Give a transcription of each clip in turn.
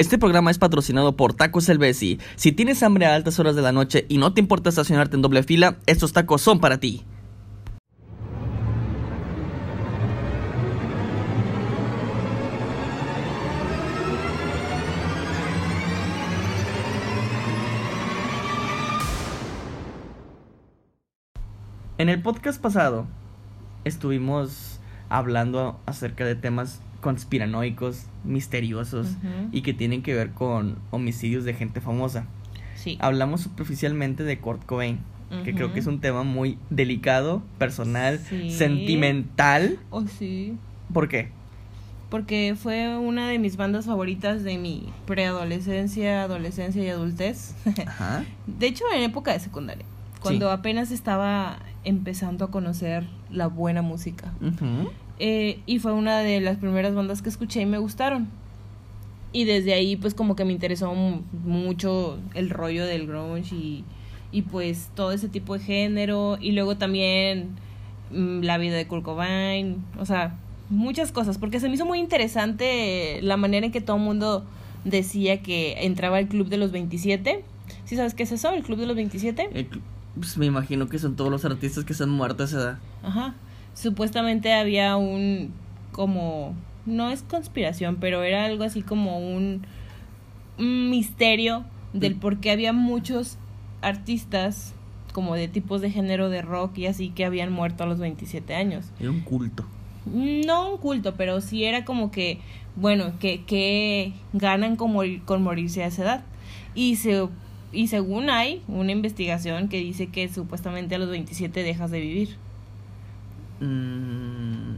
Este programa es patrocinado por Tacos El Besi. Si tienes hambre a altas horas de la noche y no te importa estacionarte en doble fila, estos tacos son para ti. En el podcast pasado estuvimos hablando acerca de temas conspiranoicos, misteriosos y que tienen que ver con homicidios de gente famosa. Sí. Hablamos superficialmente de Kurt Cobain, que creo que es un tema muy delicado, personal, Sí. sentimental. Oh, sí. ¿Por qué? Porque fue una de mis bandas favoritas de mi preadolescencia, adolescencia y adultez. Ajá. De hecho, en época de secundaria. Cuando apenas estaba empezando a conocer la buena música. Ujú. Eh, y fue una de las primeras bandas que escuché y me gustaron. Y desde ahí pues como que me interesó mu- mucho el rollo del grunge y, y pues todo ese tipo de género. Y luego también mm, la vida de Kurt Cobain. O sea, muchas cosas. Porque se me hizo muy interesante la manera en que todo el mundo decía que entraba al club de los 27. ¿Sí sabes qué es eso? El club de los 27. Eh, cl- pues me imagino que son todos los artistas que se han muerto a esa edad. Ajá. Supuestamente había un como no es conspiración, pero era algo así como un, un misterio del por qué había muchos artistas como de tipos de género de rock y así que habían muerto a los 27 años. Era un culto. No un culto, pero sí era como que, bueno, que, que ganan con, morir- con morirse a esa edad. Y, se, y según hay una investigación que dice que supuestamente a los 27 dejas de vivir. Mm,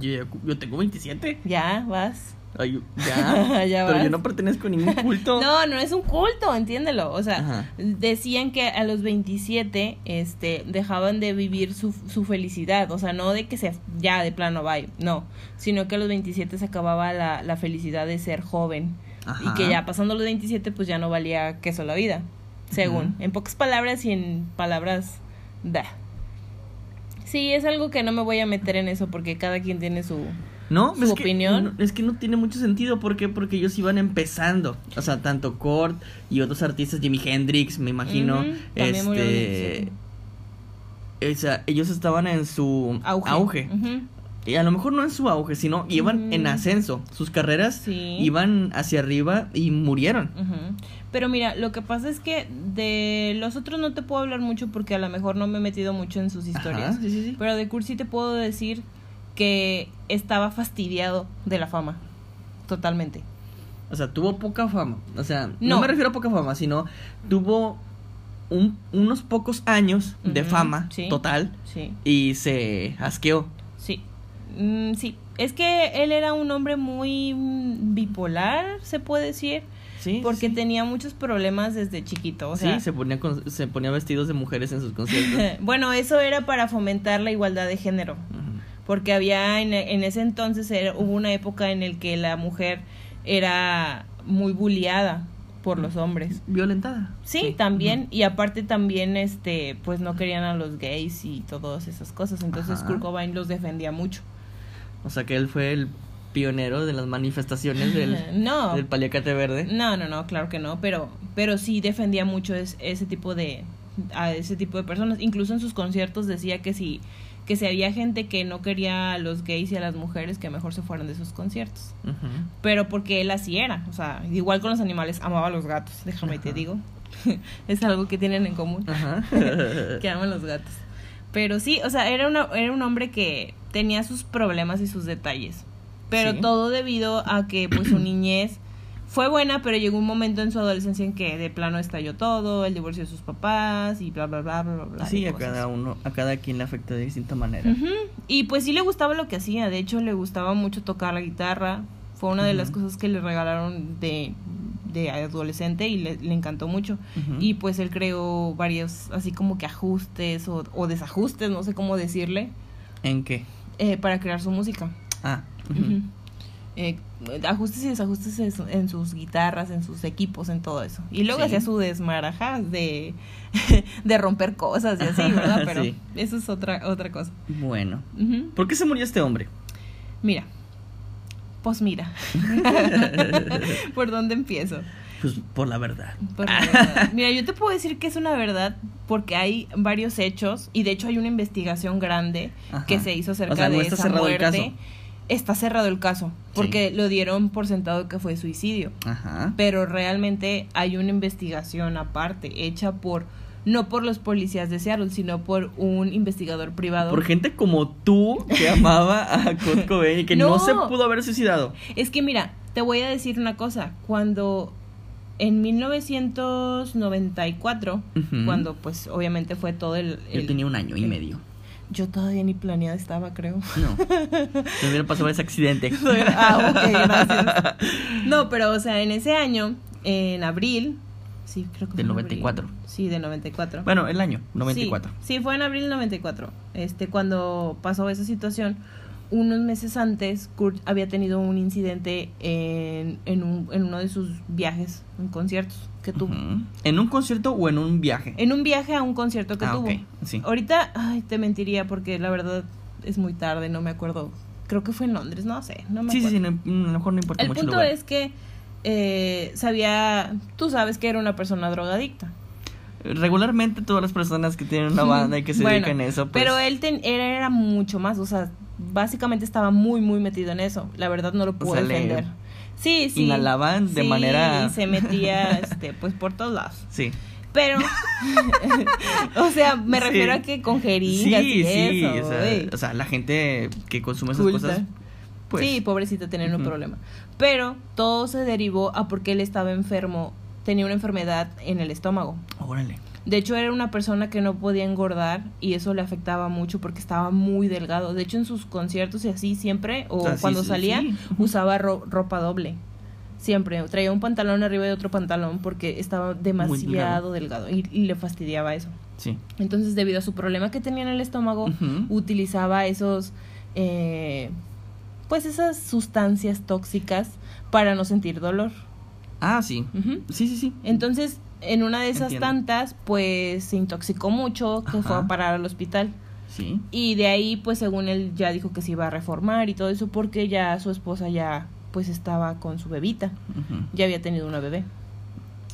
yo, yo tengo 27. Ya, vas. Ay, ya. Ya Pero yo no pertenezco a ningún culto. No, no es un culto, entiéndelo. O sea, Ajá. decían que a los 27 este, dejaban de vivir su, su felicidad. O sea, no de que se ya de plano bye, no. Sino que a los 27 se acababa la, la felicidad de ser joven. Ajá. Y que ya pasando los 27 pues ya no valía queso la vida. Según. En pocas palabras y en palabras... Da. Sí, es algo que no me voy a meter en eso porque cada quien tiene su... No, ¿Su es opinión? Que, es que no tiene mucho sentido. ¿Por qué? Porque ellos iban empezando. O sea, tanto Kurt y otros artistas, Jimi Hendrix, me imagino. A los este. 27. O sea, ellos estaban en su Auge. Ujú. Y a lo mejor no en su auge, sino iban en ascenso. Sus carreras Sí. iban hacia arriba y murieron. Pero mira, lo que pasa es que de los otros no te puedo hablar mucho porque a lo mejor no me he metido mucho en sus historias. Ajá, sí, sí, sí. Pero de Kurt sí te puedo decir que estaba fastidiado de la fama. Totalmente. O sea, tuvo poca fama. O sea, no, No. me refiero a poca fama, sino tuvo un- unos pocos años de fama total Sí, y se asqueó. Sí. Mm, sí. Es que él era un hombre muy mm, bipolar, se puede decir. Sí. Porque sí. tenía muchos problemas desde chiquito. O sea, sí, se ponía, con- se ponía vestidos de mujeres en sus conciertos. bueno, eso era para fomentar la igualdad de género. Porque había en, en ese entonces era- hubo una época en el que la mujer era muy bulliada por los hombres. Violentada. Sí, también y aparte también este pues no querían a los gays y todas esas cosas, entonces. Kurt Cobain los defendía mucho. O sea que él fue el pionero de las manifestaciones del, no. del paliacate verde. No, no, no, claro que no, pero pero sí defendía mucho es- ese tipo de a ese tipo de personas, incluso en sus conciertos decía que si que si había gente que no quería a los gays y a las mujeres que mejor se fueran de sus conciertos. Pero porque él así era, o sea, igual con los animales, amaba a los gatos, déjame te digo. es algo que tienen en común, que aman los gatos. Pero sí, o sea, era, una, era un hombre que tenía sus problemas y sus detalles. Pero Sí. todo debido a que pues su niñez fue buena, pero llegó un momento en su adolescencia en que de plano estalló todo, el divorcio de sus papás y bla bla bla bla bla. sí, a cada uno, a cada quien le afecta de distinta manera. Y pues sí le gustaba lo que hacía, de hecho le gustaba mucho tocar la guitarra, fue una de las cosas que le regalaron de, de adolescente y le, le encantó mucho. Y pues él creó varios, así como que ajustes o, o desajustes, no sé cómo decirle, ¿En qué? Eh, para crear su música. Ah. Eh, ajustes y desajustes en, su- en sus guitarras, en sus equipos, en todo eso. Y luego Sí. hacía su desmaraja de, de romper cosas y así, ¿verdad? Pero Sí. eso es otra, otra cosa. Bueno. ¿Por qué se murió este hombre? Mira, Pues mira. ¿Por dónde empiezo? Pues por la verdad. Por la verdad. Mira, yo te puedo decir que es una verdad porque hay varios hechos y de hecho hay una investigación grande Ajá. que se hizo acerca O sea, no de está esa cerrado el muerte. caso. Está cerrado el caso porque lo dieron por sentado que fue suicidio, Ajá. pero realmente hay una investigación aparte hecha por no por los policías de Seattle, sino por un investigador privado. Por gente como tú que amaba a Kurt Cobain y que no. No. se pudo haber suicidado. Es que mira, te voy a decir una cosa, cuando en 1994, Ujú. cuando pues obviamente fue todo el... Yo tenía un año y medio. Yo todavía ni planeada estaba, creo. No. Me hubiera pasado ese accidente. ah, ok, gracias. No, pero o sea, en ese año, en abril, sí, creo que Del fue en abril. 94. Sí, del 94. Bueno, el año, 94. Sí, sí, fue en abril del 94. Este, cuando pasó esa situación, unos meses antes, Kurt había tenido un incidente en, en, un, en uno de sus viajes, en conciertos que tuvo. ¿En un concierto o en un viaje? En un viaje a un concierto que Ah, tuvo. sí. Ahorita, ay, te mentiría porque la verdad es muy tarde, no me acuerdo. Creo que fue en Londres, no sé, no me Sí, sí, acuerdo. sí, no- a lo mejor no importa El mucho punto lugar. es que eh, sabía, tú sabes que era una persona drogadicta. Regularmente todas las personas que tienen una banda y que se Bueno, dedican a eso, pues... Pero él, ten- él era mucho más, o sea, básicamente estaba muy, muy metido en eso. La verdad no lo puedo sea, le defender. Sí, sí. inhalaban de Sí, manera- Y se metía, este, pues por todos lados. Sí. Pero, o sea, me Sí. refiero a que con jeringas Sí, y sí, eso. o sea, güey. o sea, la gente que consume esas Culta. cosas, pues... sí, pobrecita, tenía un Ujú. problema. Pero todo se derivó a porque él estaba enfermo, tenía una enfermedad en el estómago. Órale. De hecho, era una persona que no podía engordar y eso le afectaba mucho porque estaba muy delgado. De hecho, en sus conciertos y así siempre, o, sí, cuando sí, salía, sí. Usaba ro- ropa doble. Siempre. Traía un pantalón arriba de otro pantalón porque estaba demasiado delgado y, y le fastidiaba eso. Sí. Entonces, debido a su problema que tenía en el estómago, utilizaba esos, eh, pues esas sustancias tóxicas para no sentir dolor. Ah, sí. Sí, sí, sí. Entonces, en una de esas Entiendo. tantas, pues se intoxicó mucho, que fue a parar al hospital. Sí. Y de ahí, pues según él ya dijo que se iba a reformar y todo eso, porque ya su esposa ya, pues estaba con su bebita. Ya había tenido una bebé.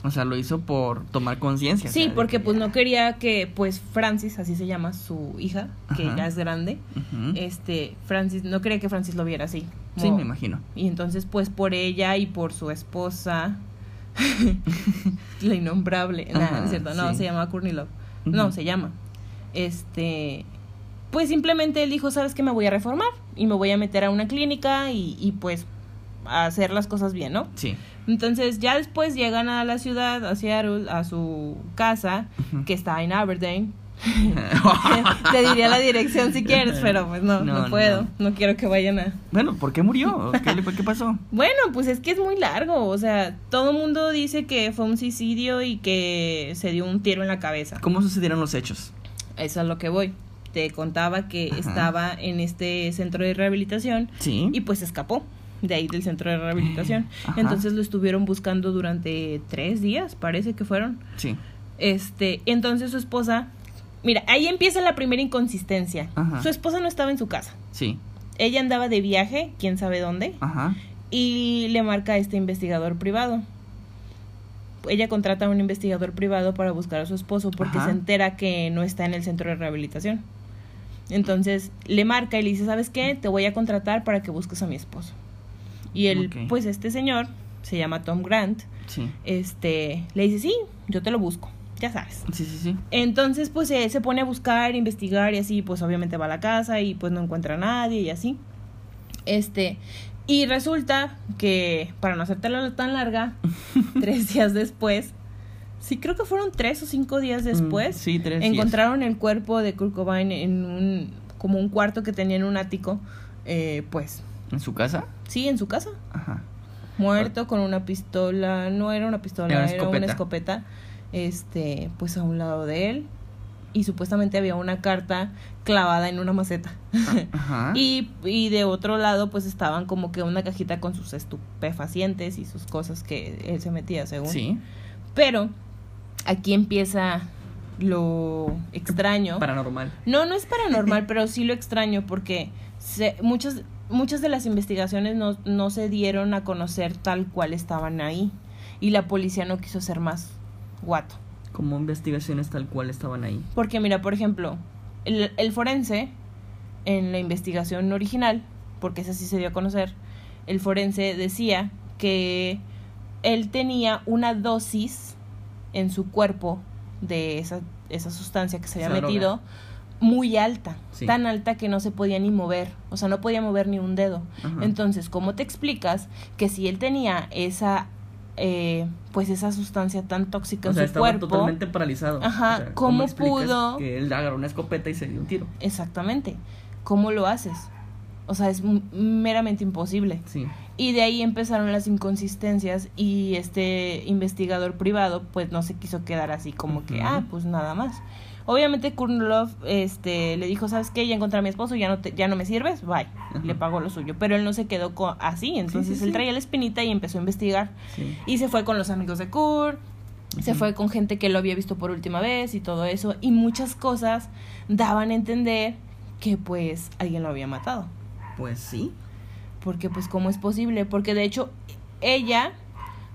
O sea, lo hizo por tomar conciencia. o Sí, sea, porque que pues ya- no quería que, pues Francis, así se llama su hija, que Ajá. ya es grande, este, Francis, no quería que Francis lo viera así. Sí, me imagino. Y entonces, pues por ella y por su esposa, la innombrable, Ajá, no es cierto, no, sí. se llama Courtney Love. No, se llama. Este, pues simplemente él dijo, ¿sabes qué? Me voy a reformar y me voy a meter a una clínica y, y pues a hacer las cosas bien, ¿no? Sí. Entonces ya después llegan a la ciudad, a Seattle, a su casa, que está en Aberdeen. Te diría la dirección si quieres, pero pues no, no, No, puedo. no. no quiero que vayan a, bueno, ¿por qué murió? ¿Qué, le- qué pasó? bueno, pues es que es muy largo, o sea, todo el mundo dice que fue un suicidio y que se dio un tiro en la cabeza. ¿Cómo sucedieron los hechos? Eso es lo que voy. Te contaba que Ajá. estaba en este centro de rehabilitación Sí. y pues escapó de ahí del centro de rehabilitación. Ajá. Entonces lo estuvieron buscando durante tres días, parece que fueron. Sí. Este, entonces su esposa, mira, ahí empieza la primera inconsistencia. Ajá. Su esposa no estaba en su casa. Sí. Ella andaba de viaje, quién sabe dónde, Ajá. y le marca a este investigador privado. Ella contrata a un investigador privado para buscar a su esposo porque Ajá. se entera que no está en el centro de rehabilitación. Entonces le marca y le dice, ¿sabes qué? Te voy a contratar para que busques a mi esposo. Y él, pues este señor, se llama Tom Grant, Sí. este, le dice, sí, yo te lo busco, ya sabes. Sí, sí, sí. Entonces, pues él se pone a buscar, investigar y así, pues obviamente va a la casa y pues no encuentra a nadie y así. Este, y resulta que, para no hacértela tan larga, tres días después, sí creo que fueron tres o cinco días después, Mm, sí, tres días. encontraron el cuerpo de Kurt Cobain en un, como un cuarto que tenía en un ático, eh, pues, ¿En su casa? sí, en su casa, Ajá. muerto con una pistola, no era una pistola, Era una escopeta. Este, pues a un lado de él y supuestamente había una carta clavada en una maceta. Ajá. y, y de otro lado pues estaban como que una cajita con sus estupefacientes y sus cosas que él se metía según. Sí. Pero aquí empieza lo extraño. Paranormal. No, no es paranormal, pero sí lo extraño porque se- muchas muchas de las investigaciones no, no se dieron a conocer tal cual estaban ahí. Y la policía no quiso ser más guato. Como investigaciones tal cual estaban ahí. Porque mira, por ejemplo, el, el forense, en la investigación original, porque esa sí se dio a conocer, el forense decía que él tenía una dosis en su cuerpo de esa, esa sustancia que se había Esa metido muy alta, Sí. tan alta que no se podía ni mover, o sea, no podía mover ni un dedo. Ajá. Entonces, ¿cómo te explicas que si él tenía esa, eh, pues esa sustancia tan tóxica O en sea, su estaba cuerpo? totalmente paralizado. Ajá, O sea, ¿cómo pudo? Que él agarró una escopeta y se dio un tiro. Exactamente. ¿Cómo lo haces? O sea, es meramente imposible. Sí. Y de ahí empezaron las inconsistencias y este investigador privado pues no se quiso quedar así como que, ah, pues nada más. Obviamente Kurnlov este, le dijo, ¿sabes qué? Ya encontré a mi esposo, ya no, te- ya no me sirves, bye. Ajá. Le pagó lo suyo. Pero él no se quedó co- así, entonces sí, él sí. traía la espinita y empezó a investigar. Y se fue con los amigos de Kurt, se fue con gente que lo había visto por última vez y todo eso. Y muchas cosas daban a entender que pues alguien lo había matado. Pues sí. Porque pues cómo es posible, porque de hecho ella,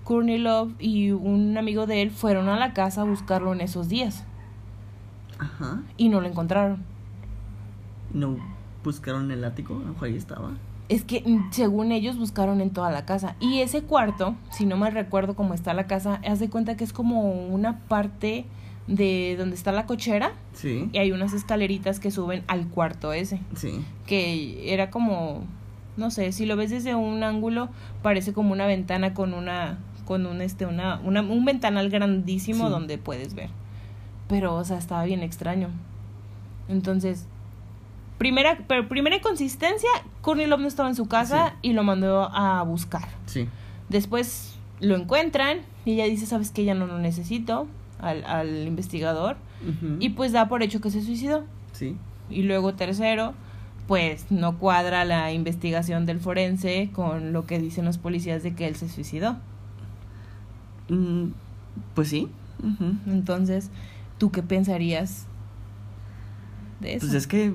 Courtney Love y un amigo de él fueron a la casa a buscarlo en esos días Ajá. y no lo encontraron. No buscaron el ático, ahí estaba. Es que mm, según ellos buscaron en toda la casa y ese cuarto, si no me recuerdo cómo está la casa, haz de cuenta que es como una parte de donde está la cochera Sí. y hay unas escaleritas que suben al cuarto ese, Sí. que era como no sé, si lo ves desde un ángulo parece como una ventana con una con un este una, una un ventanal grandísimo Sí. donde puedes ver. Pero o sea, estaba bien extraño. Entonces, primera pero primera inconsistencia, Courtney Love no estaba en su casa Sí. y lo mandó a buscar. Sí. Después lo encuentran y ella dice, "¿Sabes que Ya no lo necesito." Al, al investigador y pues da por hecho que se suicidó. Sí. Y luego tercero, pues no cuadra la investigación del forense con lo que dicen los policías de que él se suicidó. Mm, pues sí. Entonces, ¿tú qué pensarías de eso? Pues es que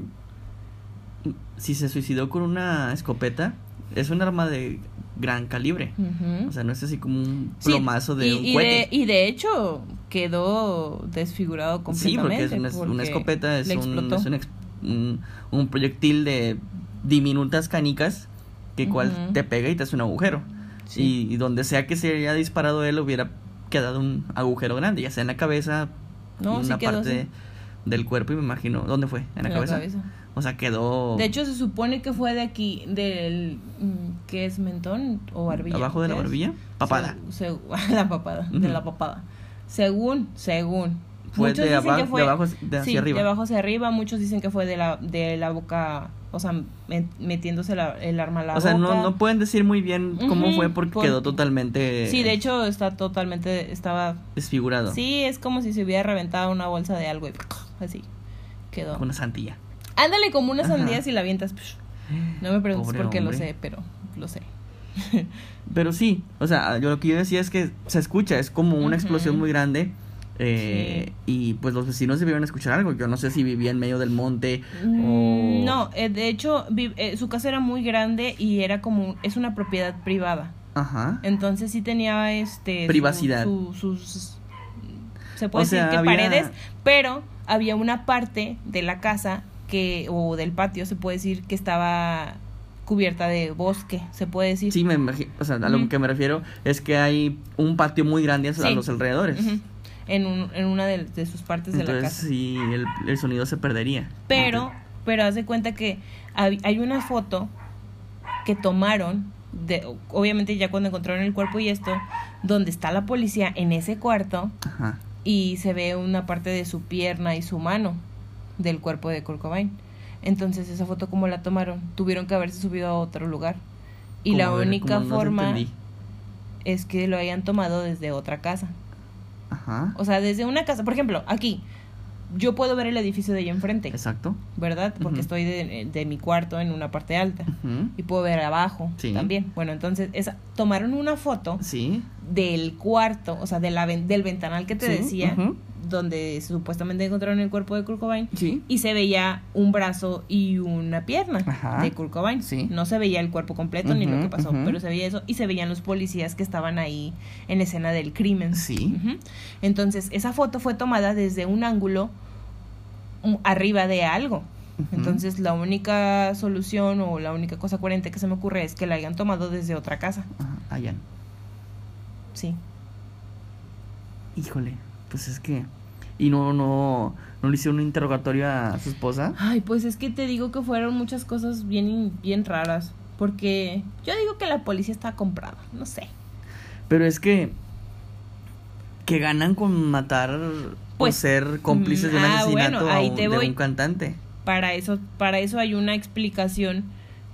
si se suicidó con una escopeta, es un arma de gran calibre. O sea, no es así como un Sí, plomazo de y, un y cohete. de, y de hecho quedó desfigurado Sí, completamente. porque es una, una porque escopeta, es, un, es un, ex- un- un proyectil de diminutas canicas que cual Ujú. te pega y te hace un agujero. Sí. Y, y donde sea que se haya disparado él hubiera quedado un agujero grande, ya sea en la cabeza, No, en sí una quedó parte así. del cuerpo y me imagino, ¿dónde fue? ¿En la, En la cabeza? cabeza. O sea, quedó De hecho, se supone que fue de aquí, del. mm, ¿Qué es mentón o barbilla? abajo de la barbilla, papada. Se- se- la papada, de Ujú. la papada. Según, según. Fue Muchos de dicen aba- que fue- de abajo de hacia sí, arriba. de abajo hacia arriba. Muchos dicen que fue de la, de la boca, o sea, met- metiéndose la- el arma a la o sea, boca. no, no pueden decir muy bien cómo fue porque por- quedó totalmente Sí, de hecho está totalmente, estaba... desfigurado. Sí, es como si se hubiera reventado una bolsa de algo y así quedó. Con una santilla. Ándale como una sandía si la avientas. No me preguntes Pobre por qué lo sé, pero lo sé. Pero sí, o sea, yo lo que yo decía es que se escucha, es como una explosión muy grande. Eh, Y pues los vecinos debieron escuchar algo. Yo no sé si vivía en medio del monte o. Mm, No, eh, de hecho, eh, su casa era muy grande y era como, es una propiedad privada. Ajá. Entonces sí tenía este Privacidad. su- sus se puede O sea, decir que había- paredes, pero había una parte de la casa que o del patio se puede decir que estaba cubierta de bosque, se puede decir. Sí, me imagino. O sea, a lo que me refiero es que hay un patio muy grande a Sí. los alrededores. Ujú. En, un- en una de, de sus partes de la Entonces, casa. sí, el, el sonido se perdería. Pero, pero haz de cuenta que hay, hay una foto que tomaron, de, obviamente ya cuando encontraron el cuerpo y esto, donde está la policía en ese cuarto Ajá. y se ve una parte de su pierna y su mano del cuerpo de Kurt Cobain. Entonces, esa foto, ¿cómo la tomaron? Tuvieron que haberse subido a otro lugar. Y Como, la ver, única como no forma entendí. es que lo hayan tomado desde otra casa. Ajá. O sea, desde una casa. Por ejemplo, aquí, yo puedo ver el edificio de allá enfrente. Exacto. ¿verdad? Porque estoy de, de mi cuarto en una parte alta. Y puedo ver abajo Sí. también. Bueno, entonces esa, tomaron una foto Sí. del cuarto, o sea, de la, del ventanal que te Sí, decía, ujú. Donde supuestamente encontraron el cuerpo de Kurt Cobain Sí. y se veía un brazo y una pierna Ajá. de Kurt Cobain. Sí. No se veía el cuerpo completo ni lo que pasó, pero se veía eso y se veían los policías que estaban ahí en la escena del crimen. Sí. Entonces, esa foto fue tomada desde un ángulo arriba de algo. Entonces, la única solución o la única cosa coherente que se me ocurre es que la hayan tomado desde otra casa. Allá. Sí. Híjole, pues es que. Y no, no, no le hicieron un interrogatorio a su esposa. Ay, pues es que te digo que fueron muchas cosas bien, bien raras. Porque yo digo que la policía está comprada, no sé. Pero es que. Que ganan con matar o Pues, ser cómplices de un mm, ah, asesinato bueno, ahí a un- te de un cantante. Para eso, para eso hay una explicación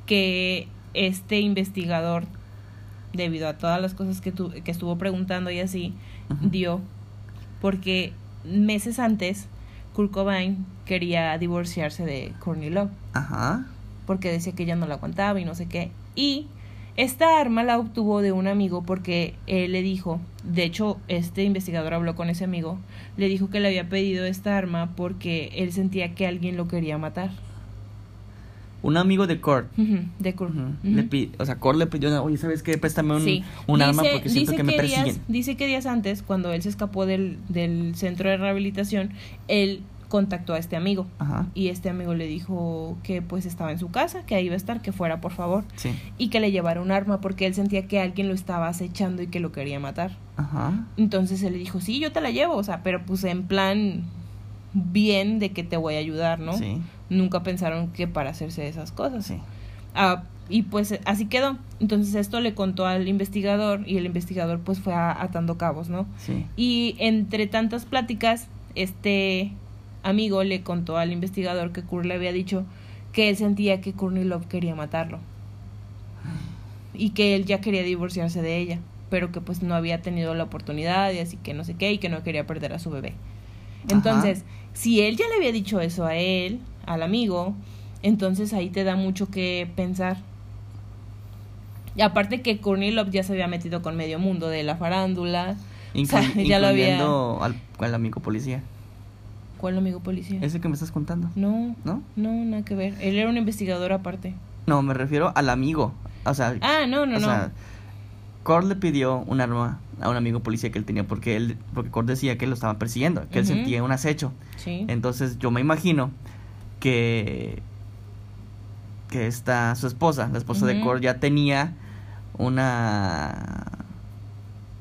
que este investigador, debido a todas las cosas que, tu- que estuvo preguntando y así, dio. Porque meses antes, Kurt Cobain quería divorciarse de Courtney Love. Ajá. porque decía que ella no la aguantaba y no sé qué. Y esta arma la obtuvo de un amigo porque él le dijo, de hecho este investigador habló con ese amigo, le dijo que le había pedido esta arma porque él sentía que alguien lo quería matar. Un amigo de Kurt. De Kurt. Le o sea, Kurt le pidió, oye, ¿sabes qué? Préstame un, Sí. un arma porque siento que me días- persiguen. dice que días antes, cuando él se escapó del, del centro de rehabilitación, él contactó a este amigo. Ajá. Y este amigo le dijo que pues estaba en su casa, que ahí iba a estar, que fuera por favor. Sí. y que le llevara un arma porque él sentía que alguien lo estaba acechando y que lo quería matar. Ajá. Entonces él le dijo, sí, yo te la llevo, o sea, pero pues en plan bien de que te voy a ayudar, ¿no? Sí. Nunca pensaron que para hacerse esas cosas. Sí. Ah, y pues así quedó. Entonces esto le contó al investigador y el investigador pues fue a- atando cabos, ¿no? Sí. Y entre tantas pláticas, este amigo le contó al investigador que Kurt le había dicho que él sentía que Courtney Love quería matarlo. Y que él ya quería divorciarse de ella, pero que pues no había tenido la oportunidad y así que no sé qué y que no quería perder a su bebé. Entonces, si él ya le había dicho eso a él, al amigo, entonces ahí te da mucho que pensar. Y aparte que Courtney Love ya se había metido con medio mundo de la farándula. Inclu- O sea, ya lo había- al, al amigo policía. ¿Cuál amigo policía? Ese que me estás contando. No, ¿No? no, nada que ver. Él era un investigador aparte. No, me refiero al amigo. O sea, Ah, no, no, o no. sea, Cord le pidió un arma a un amigo policía que él tenía porque él porque Cord decía que él lo estaba persiguiendo, que él sentía un acecho. sí. Entonces, yo me imagino que que esta su esposa, la esposa de. Cord ya tenía una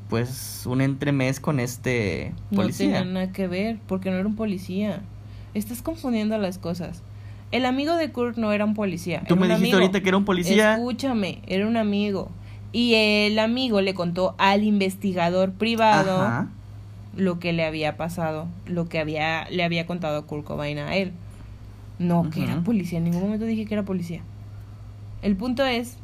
pues un entremés con este No policía. tenía nada que ver, porque no era un policía. Estás confundiendo las cosas. El amigo de Kurt no era un policía. Tú era me un dijiste amigo. ahorita que era un policía. Escúchame, era un amigo. Y el amigo le contó al investigador privado Ajá. lo que le había pasado, lo que había le había contado Kurt Cobain a él. No, que era policía, en ningún momento dije que era policía. El punto es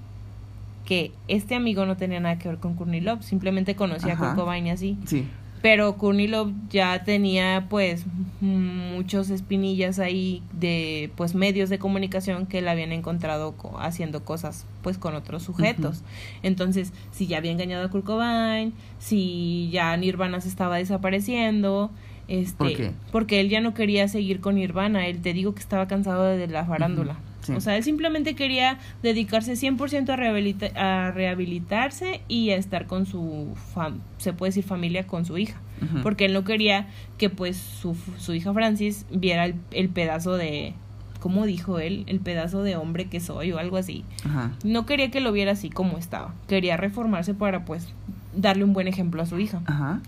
que este amigo no tenía nada que ver con Courtney Love, simplemente conocía Ajá. a Kurt Cobain y así. Sí. Pero Courtney Love ya tenía pues muchos espinillas ahí de pues medios de comunicación que la habían encontrado co- haciendo cosas pues con otros sujetos. Entonces, si ya había engañado a Kurt Cobain, si ya Nirvana se estaba desapareciendo, este, ¿Por qué? porque él ya no quería seguir con Nirvana, él te digo que estaba cansado de la farándula. Sí. O sea, él simplemente quería dedicarse 100% a, rehabilita- a rehabilitarse y a estar con su, fam- se puede decir familia, con su hija. Porque él no quería que pues su, su hija Francis viera el, el pedazo de, ¿cómo dijo él? El pedazo de hombre que soy o algo así. Ajá. No quería que lo viera así como estaba. Quería reformarse para pues darle un buen ejemplo a su hija. Ajá.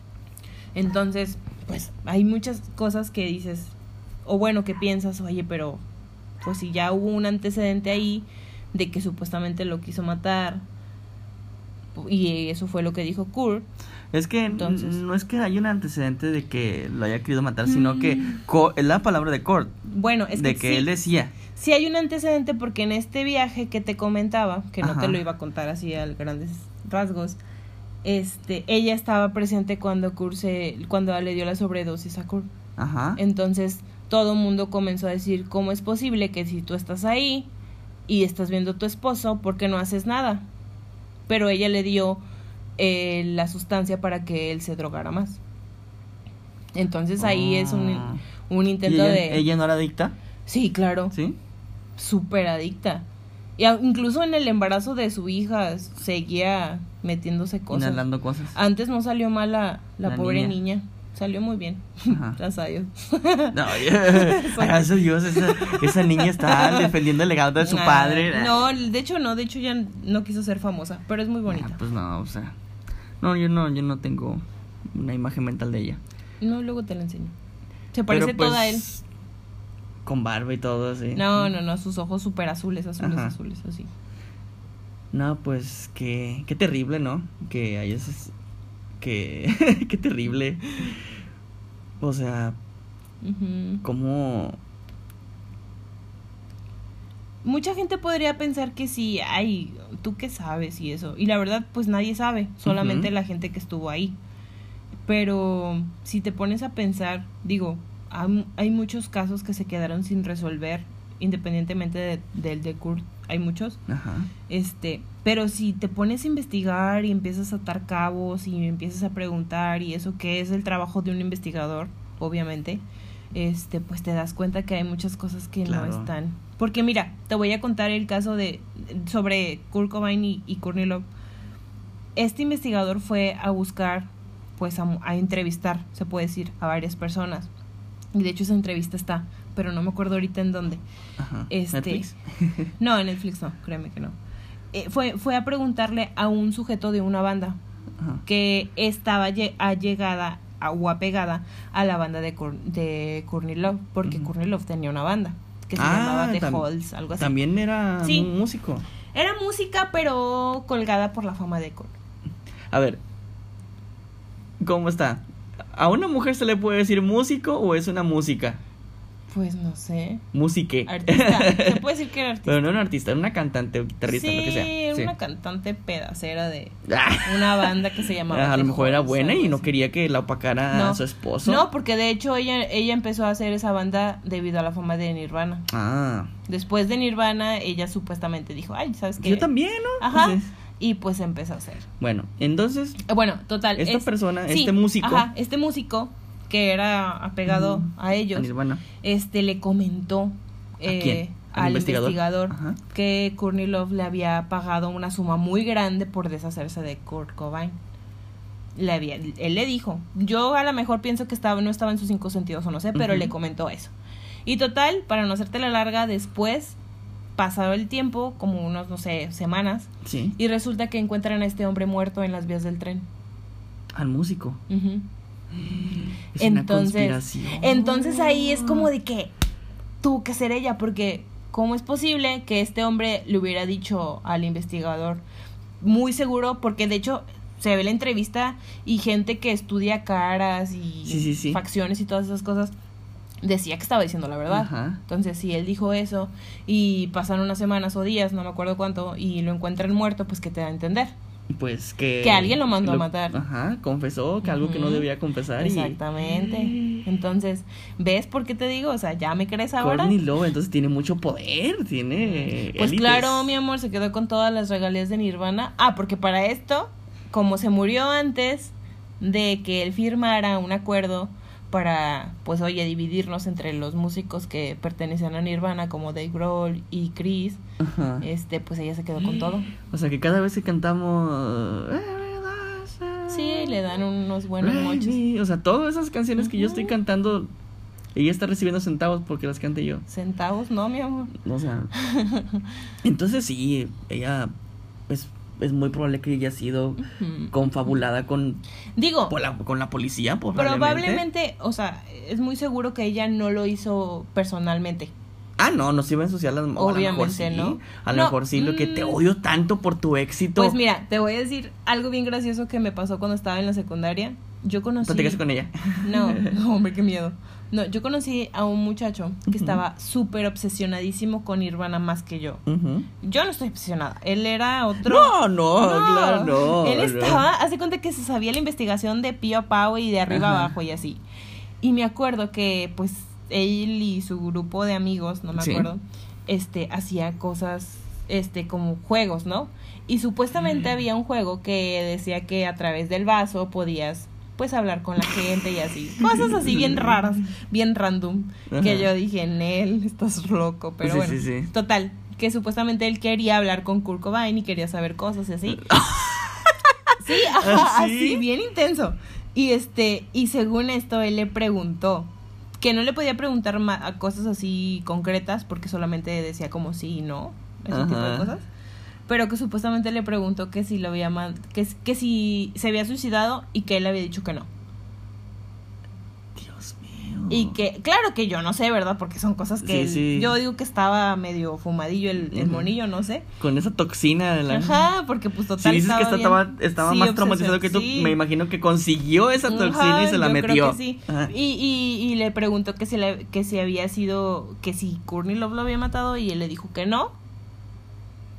Entonces, pues hay muchas cosas que dices, o bueno, que piensas, oye, pero pues si ya hubo un antecedente ahí de que supuestamente lo quiso matar, y eso fue lo que dijo Kurt, Es que Entonces- no es que haya un antecedente de que lo haya querido matar, sino que Mm. co- es la palabra de Cord, bueno, es de que, que sí, él decía. sí hay un antecedente porque en este viaje que te comentaba, que no te lo iba a contar así a grandes rasgos, este, ella estaba presente cuando Kurt se, cuando le dio la sobredosis a Kurt. Ajá. Entonces todo el mundo comenzó a decir, ¿cómo es posible que si tú estás ahí y estás viendo a tu esposo, ¿por qué no haces nada? Pero ella le dio eh, la sustancia para que él se drogara más. Entonces ahí es un, Ah. un ¿Y intento ella, de... ella no era adicta? Sí, claro. ¿Sí? súper adicta. Y incluso en el embarazo de su hija seguía metiéndose cosas. Inhalando cosas. Antes no salió mal la, la, La pobre niña. niña. Salió muy bien. Ajá. Gracias a Dios. No, gracias a Dios, esa, esa niña está defendiendo el legado de su Ah, padre. No, de hecho no, de hecho ya no quiso ser famosa, pero es muy bonita. Ah, pues no, o sea. No, yo no, yo no tengo una imagen mental de ella. No, luego te la enseño. Se Pero, parece toda a él. Con barba y todo así. No, no, no, sus ojos súper azules, azules, Ajá. azules, así. No, pues qué, qué terrible, ¿no? Que hayas... Que... qué terrible. O sea, cómo... Mucha gente podría pensar que sí, ay, tú qué sabes y eso. Y la verdad, pues nadie sabe, solamente la gente que estuvo ahí. Pero si te pones a pensar, digo, hay, muchos casos que se quedaron sin resolver, independientemente de- del de Kurt, hay muchos. Ajá. Este, pero si te pones a investigar y empiezas a atar cabos y empiezas a preguntar y eso que es el trabajo de un investigador, obviamente, este, pues te das cuenta que hay muchas cosas que Claro. no están. Porque mira, te voy a contar el caso de sobre Kurt Cobain y, y Courtney Love. Este investigador fue a buscar, pues a, a entrevistar, se puede decir, a varias personas. Y de hecho esa entrevista está, pero no me acuerdo ahorita en dónde. Ajá. Este, Netflix. No, en Netflix no, créeme que no. Eh, fue, fue a preguntarle a un sujeto de una banda Ajá. que estaba lle- allegada a- o apegada a la banda de, Cour- de Courtney Love, porque Ujú. Courtney Love tenía una banda que se Ah, llamaba The Halls, algo así. También era Sí. un músico. Era música, pero colgada por la fama de Kurt. A ver, ¿cómo está? ¿A una mujer se le puede decir músico o es una música? Pues no sé. Musique. Artista. se puede decir que era artista. Pero no una artista, era una cantante o guitarrista, sí, lo que sea. era Sí. una cantante pedacera de Ah, una banda que se llamaba. a lo mejor era buena y no quería que la opacara No. a su esposo. No, porque de hecho ella, ella empezó a hacer esa banda debido a la fama de Nirvana. Ah, Después de Nirvana, ella supuestamente dijo, ay, ¿sabes qué? yo también, ¿no? Ajá. Entonces, Y pues empezó a hacer. bueno, entonces, Eh, Bueno, total. Esta es- persona, sí, este músico. Ajá, este músico que era apegado a ellos, Nirvana. este le comentó eh, quién? ¿Al al investigador? investigador, Ajá. que Courtney Love le había pagado una suma muy grande por deshacerse de Kurt Cobain. Le había, él le dijo, yo a lo mejor pienso que estaba, no estaba en sus cinco sentidos o no sé, pero le comentó eso. Y total, para no hacerte la larga, después, pasado el tiempo, como unos, no sé, semanas, Sí, y resulta que encuentran a este hombre muerto en las vías del tren. al músico. Es Entonces, conspiración. entonces ahí es como de que tuvo que ser ella, porque ¿cómo es posible que este hombre le hubiera dicho al investigador? Muy seguro, porque de hecho se ve la entrevista y gente que estudia caras y Sí, sí, sí. facciones y todas esas cosas decía que estaba diciendo la verdad. Ajá. Entonces, si él dijo eso y pasaron unas semanas o días, no me acuerdo cuánto, y lo encuentran muerto, pues que te da a entender. Pues que... Que alguien lo mandó a matar. Ajá, confesó que algo que no debía confesar y... Exactamente. Entonces, ¿ves por qué te digo? O sea, ¿ya me crees ahora? Courtney Love entonces tiene mucho poder, tiene... Pues élites. claro, mi amor, se quedó con todas las regalías de Nirvana. Ah, porque para esto, como se murió antes de que él firmara un acuerdo para, pues oye, dividirnos entre los músicos que pertenecían a Nirvana, como Dave Grohl y Chris, Ajá. este, pues ella se quedó con todo. O sea que cada vez que cantamos... Sí, le dan unos buenos mochos. O sea, todas esas canciones que yo estoy cantando, ella está recibiendo centavos porque las cante yo. Centavos, no, mi amor. O sea, entonces sí, ella es, muy probable que haya sido confabulada con, Digo, la, con la policía, probablemente. probablemente, o sea, es muy seguro que ella no lo hizo personalmente. Ah, no, nos iba a ensuciar las manos. Obviamente, a lo mejor ¿no? sí. A lo No, mejor sí, lo que te mm. odio tanto por tu éxito. Pues mira, te voy a decir algo bien gracioso que me pasó cuando estaba en la secundaria. Yo conocí. Platicaste con ella. No, no, hombre, qué miedo. No, yo conocí a un muchacho que estaba súper obsesionadísimo con Nirvana más que yo. Yo no estoy obsesionada. Él era otro. No, no, claro, no. Él no. estaba, hace cuenta que se sabía la investigación de pío a pao y de arriba Ajá. abajo y así. Y me acuerdo que, pues, él y su grupo de amigos, no me Sí. acuerdo, este, hacía cosas, este, como juegos, ¿no? Y supuestamente Mm. había un juego que decía que a través del vaso podías pues hablar con la gente y así. Cosas así bien raras, bien random. Que Ajá. yo dije, Nel, estás loco. Pero Sí, bueno, sí, sí. total. Que supuestamente él quería hablar con Kurt Cobain y quería saber cosas y así. sí, ajá, ¿Ah, sí? así, bien intenso. Y este, y según esto, él le preguntó que no le podía preguntar ma- a cosas así concretas porque solamente decía como sí y no, ese tipo de Ajá. cosas. Pero que supuestamente le preguntó que si lo había que, que si se había suicidado y que él había dicho que no. Dios mío. Y que, claro que yo no sé, ¿verdad? Porque son cosas que Sí, él- sí. yo digo que estaba medio fumadillo el, el monillo, no sé. Con esa toxina de la... Ajá, porque pues total Si dices que estaba bien- estaba sí, más traumatizado que tú, me imagino que consiguió esa toxina Ajá, y se la yo metió. Creo que sí. Y, y, y le preguntó que si, le- que si había sido, que si Courtney Love lo había matado y él le dijo que no.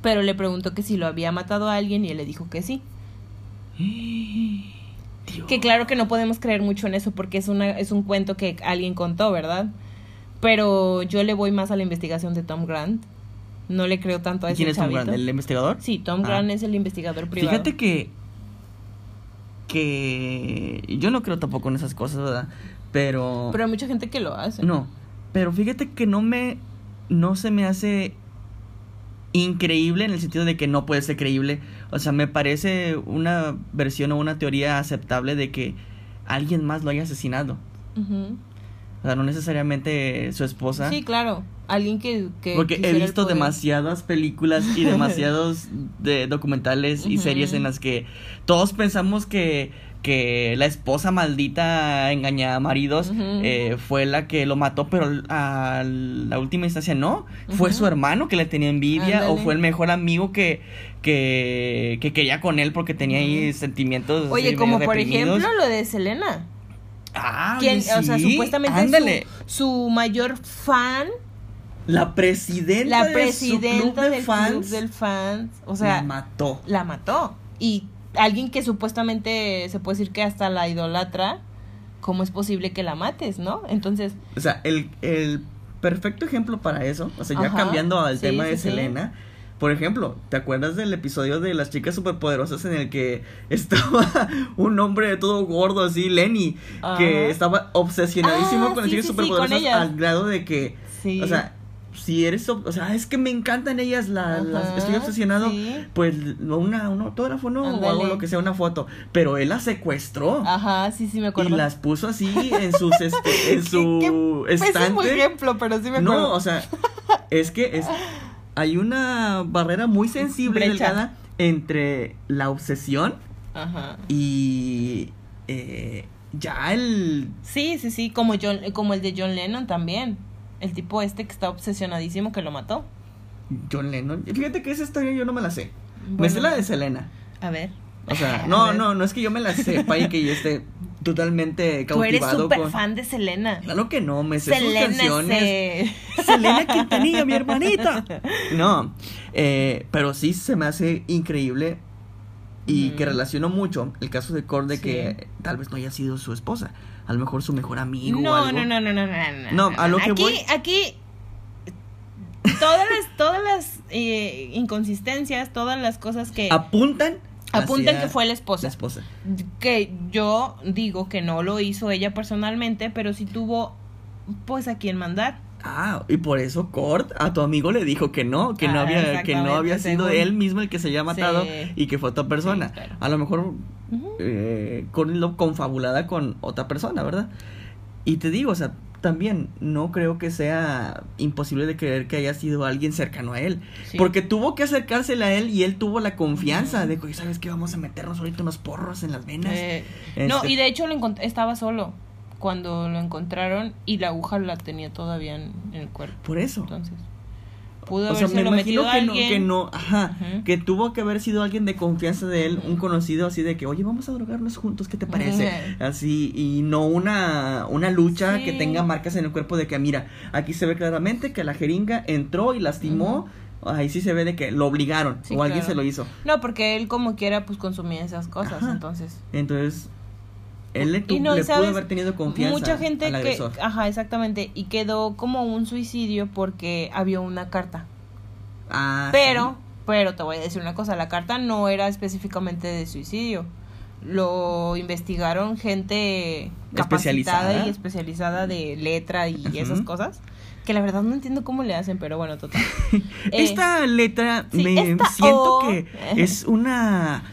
Pero le preguntó que si lo había matado a alguien y él le dijo que sí. Dios. Que claro que no podemos creer mucho en eso porque es, una, es un cuento que alguien contó, ¿verdad? Pero yo le voy más a la investigación de Tom Grant. No le creo tanto a ese ¿Quién es Tom. Grant? ¿El investigador? Sí, Tom Ah. Grant es el investigador privado. Fíjate que. Que. Yo no creo tampoco en esas cosas, ¿verdad? Pero. Pero hay mucha gente que lo hace. No. Pero fíjate que no me. No se me hace. Increíble en el sentido de que no puede ser creíble. O sea, me parece una versión o una teoría aceptable de que alguien más lo haya asesinado. O sea, no necesariamente su esposa. Sí, claro. Alguien que... que Porque he visto demasiadas películas y demasiados de documentales y series en las que todos pensamos que, que la esposa maldita engaña a maridos Ujú. eh, fue la que lo mató, pero a la última instancia no. Fue Ujú. su hermano que le tenía envidia o fue el mejor amigo que, que, que quería con él porque tenía ahí Ujú. sentimientos. así Oye, como por ejemplo lo de Selena. Ah, Quien, sí, o sea, supuestamente su, su mayor fan, La presidenta, la de su presidenta club de del fans club del fans, o sea, la mató. la mató. Y alguien que supuestamente se puede decir que hasta la idolatra, ¿cómo es posible que la mates, no? Entonces, O sea, el, el perfecto ejemplo para eso, o sea, ya Ajá, cambiando al sí, tema de sí, sí. Selena, por ejemplo, ¿te acuerdas del episodio de las chicas superpoderosas en el que estaba un hombre todo gordo así, Lenny, que estaba obsesionadísimo Ah, con las chicas superpoderosas al grado de que, sí. o sea, si eres, o sea, es que me encantan ellas, la- las, estoy obsesionado, sí. pues una, un autógrafo, ¿no? O algo, lo que sea, una foto, pero él las secuestró. Ajá, sí, sí me Y acuerdo. las puso así en sus este, en su Qué pésimo estante. ejemplo, pero sí me acuerdo. No, o sea, es que es hay una barrera muy sensible y delgada entre la obsesión Ajá. y eh, ya el Sí, sí, sí, como John, como el de John Lennon también. El tipo este que está obsesionadísimo que lo mató. John Lennon. Fíjate que esa historia yo no me la sé. me sé la de Selena. A ver. O sea, no, no, no es que yo me la sepa y que yo esté totalmente Tú eres cautivado súper con fan de Selena. Claro que no, me sé sus Selena canciones. se... Selena Quintanilla, mi hermanita. No, eh, pero sí se me hace increíble y que relaciono mucho el caso de Cord de Sí. que tal vez no haya sido su esposa, a lo mejor su mejor amigo o No, algo. no, no, no, no, no, No, a lo que aquí, voy- Aquí, todas las, todas las eh, inconsistencias, todas las cosas que Apuntan. apuntan que fue la esposa. La esposa. Que yo digo que no lo hizo ella personalmente, pero sí tuvo, pues, a quien mandar. Ah, y por eso Cord a tu amigo le dijo que no, que no Ah, había, que no había sido según. él mismo el que se había matado Sí. y que fue otra persona. Sí, claro. A lo mejor Ujú. eh, con lo confabulada con otra persona, ¿verdad? Y te digo, o sea, también no creo que sea imposible de creer que haya sido alguien cercano a él. Sí. Porque tuvo que acercársele a él y él tuvo la confianza de que, ¿sabes qué? Vamos a meternos ahorita unos porros en las venas. Eh, No, Este- y de hecho lo estaba solo cuando lo encontraron y la aguja la tenía todavía en, en el cuerpo. Por eso. Entonces, pudo O sea, me haberse imagino que no, que no, ajá, Ujú. que tuvo que haber sido alguien de confianza de él, un conocido así de que, oye, vamos a drogarnos juntos, ¿qué te parece? Así, y no una, una lucha Sí. que tenga marcas en el cuerpo de que, mira, aquí se ve claramente que la jeringa entró y lastimó, ahí sí se ve de que lo obligaron, Sí, o alguien claro. se lo hizo. No, porque él como quiera pues consumía esas cosas, Ajá. entonces. Entonces, él le, tu- Y no, le pudo haber tenido confianza Mucha gente al que, ajá, exactamente, y quedó como un suicidio porque había una carta. Ah, Pero, pero te voy a decir una cosa, la carta no era específicamente de suicidio. lo investigaron gente capacitada Especializada. y especializada de letra y esas cosas. Que la verdad no entiendo cómo le hacen, pero bueno, total. Eh, Esta letra sí, me esta siento O- que es una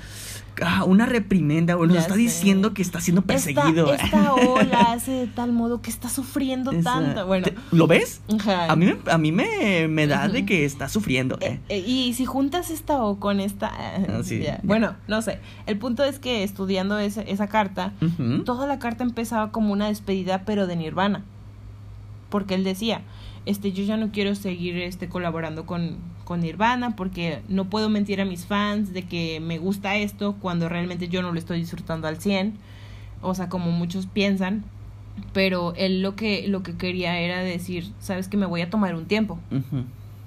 ah, una reprimenda o nos Ya está sé. diciendo que está siendo perseguido. Esta, esta O la hace de tal modo que está sufriendo Esa- tanto. Bueno, ¿Te- ¿Lo ves? ajá. A mí, me- a mí me, me da de que está sufriendo. Eh, eh. eh, y si juntas esta O con esta... Ah, sí. ya. Bueno, no sé. El punto es que estudiando esa carta, toda la carta empezaba como una despedida, pero de Nirvana. Porque él decía, este, yo ya no quiero seguir este, colaborando con, con Nirvana porque no puedo mentir a mis fans de que me gusta esto cuando realmente yo no lo estoy disfrutando al 100. O sea, como muchos piensan. Pero él lo que, lo que quería era decir, sabes que me voy a tomar un tiempo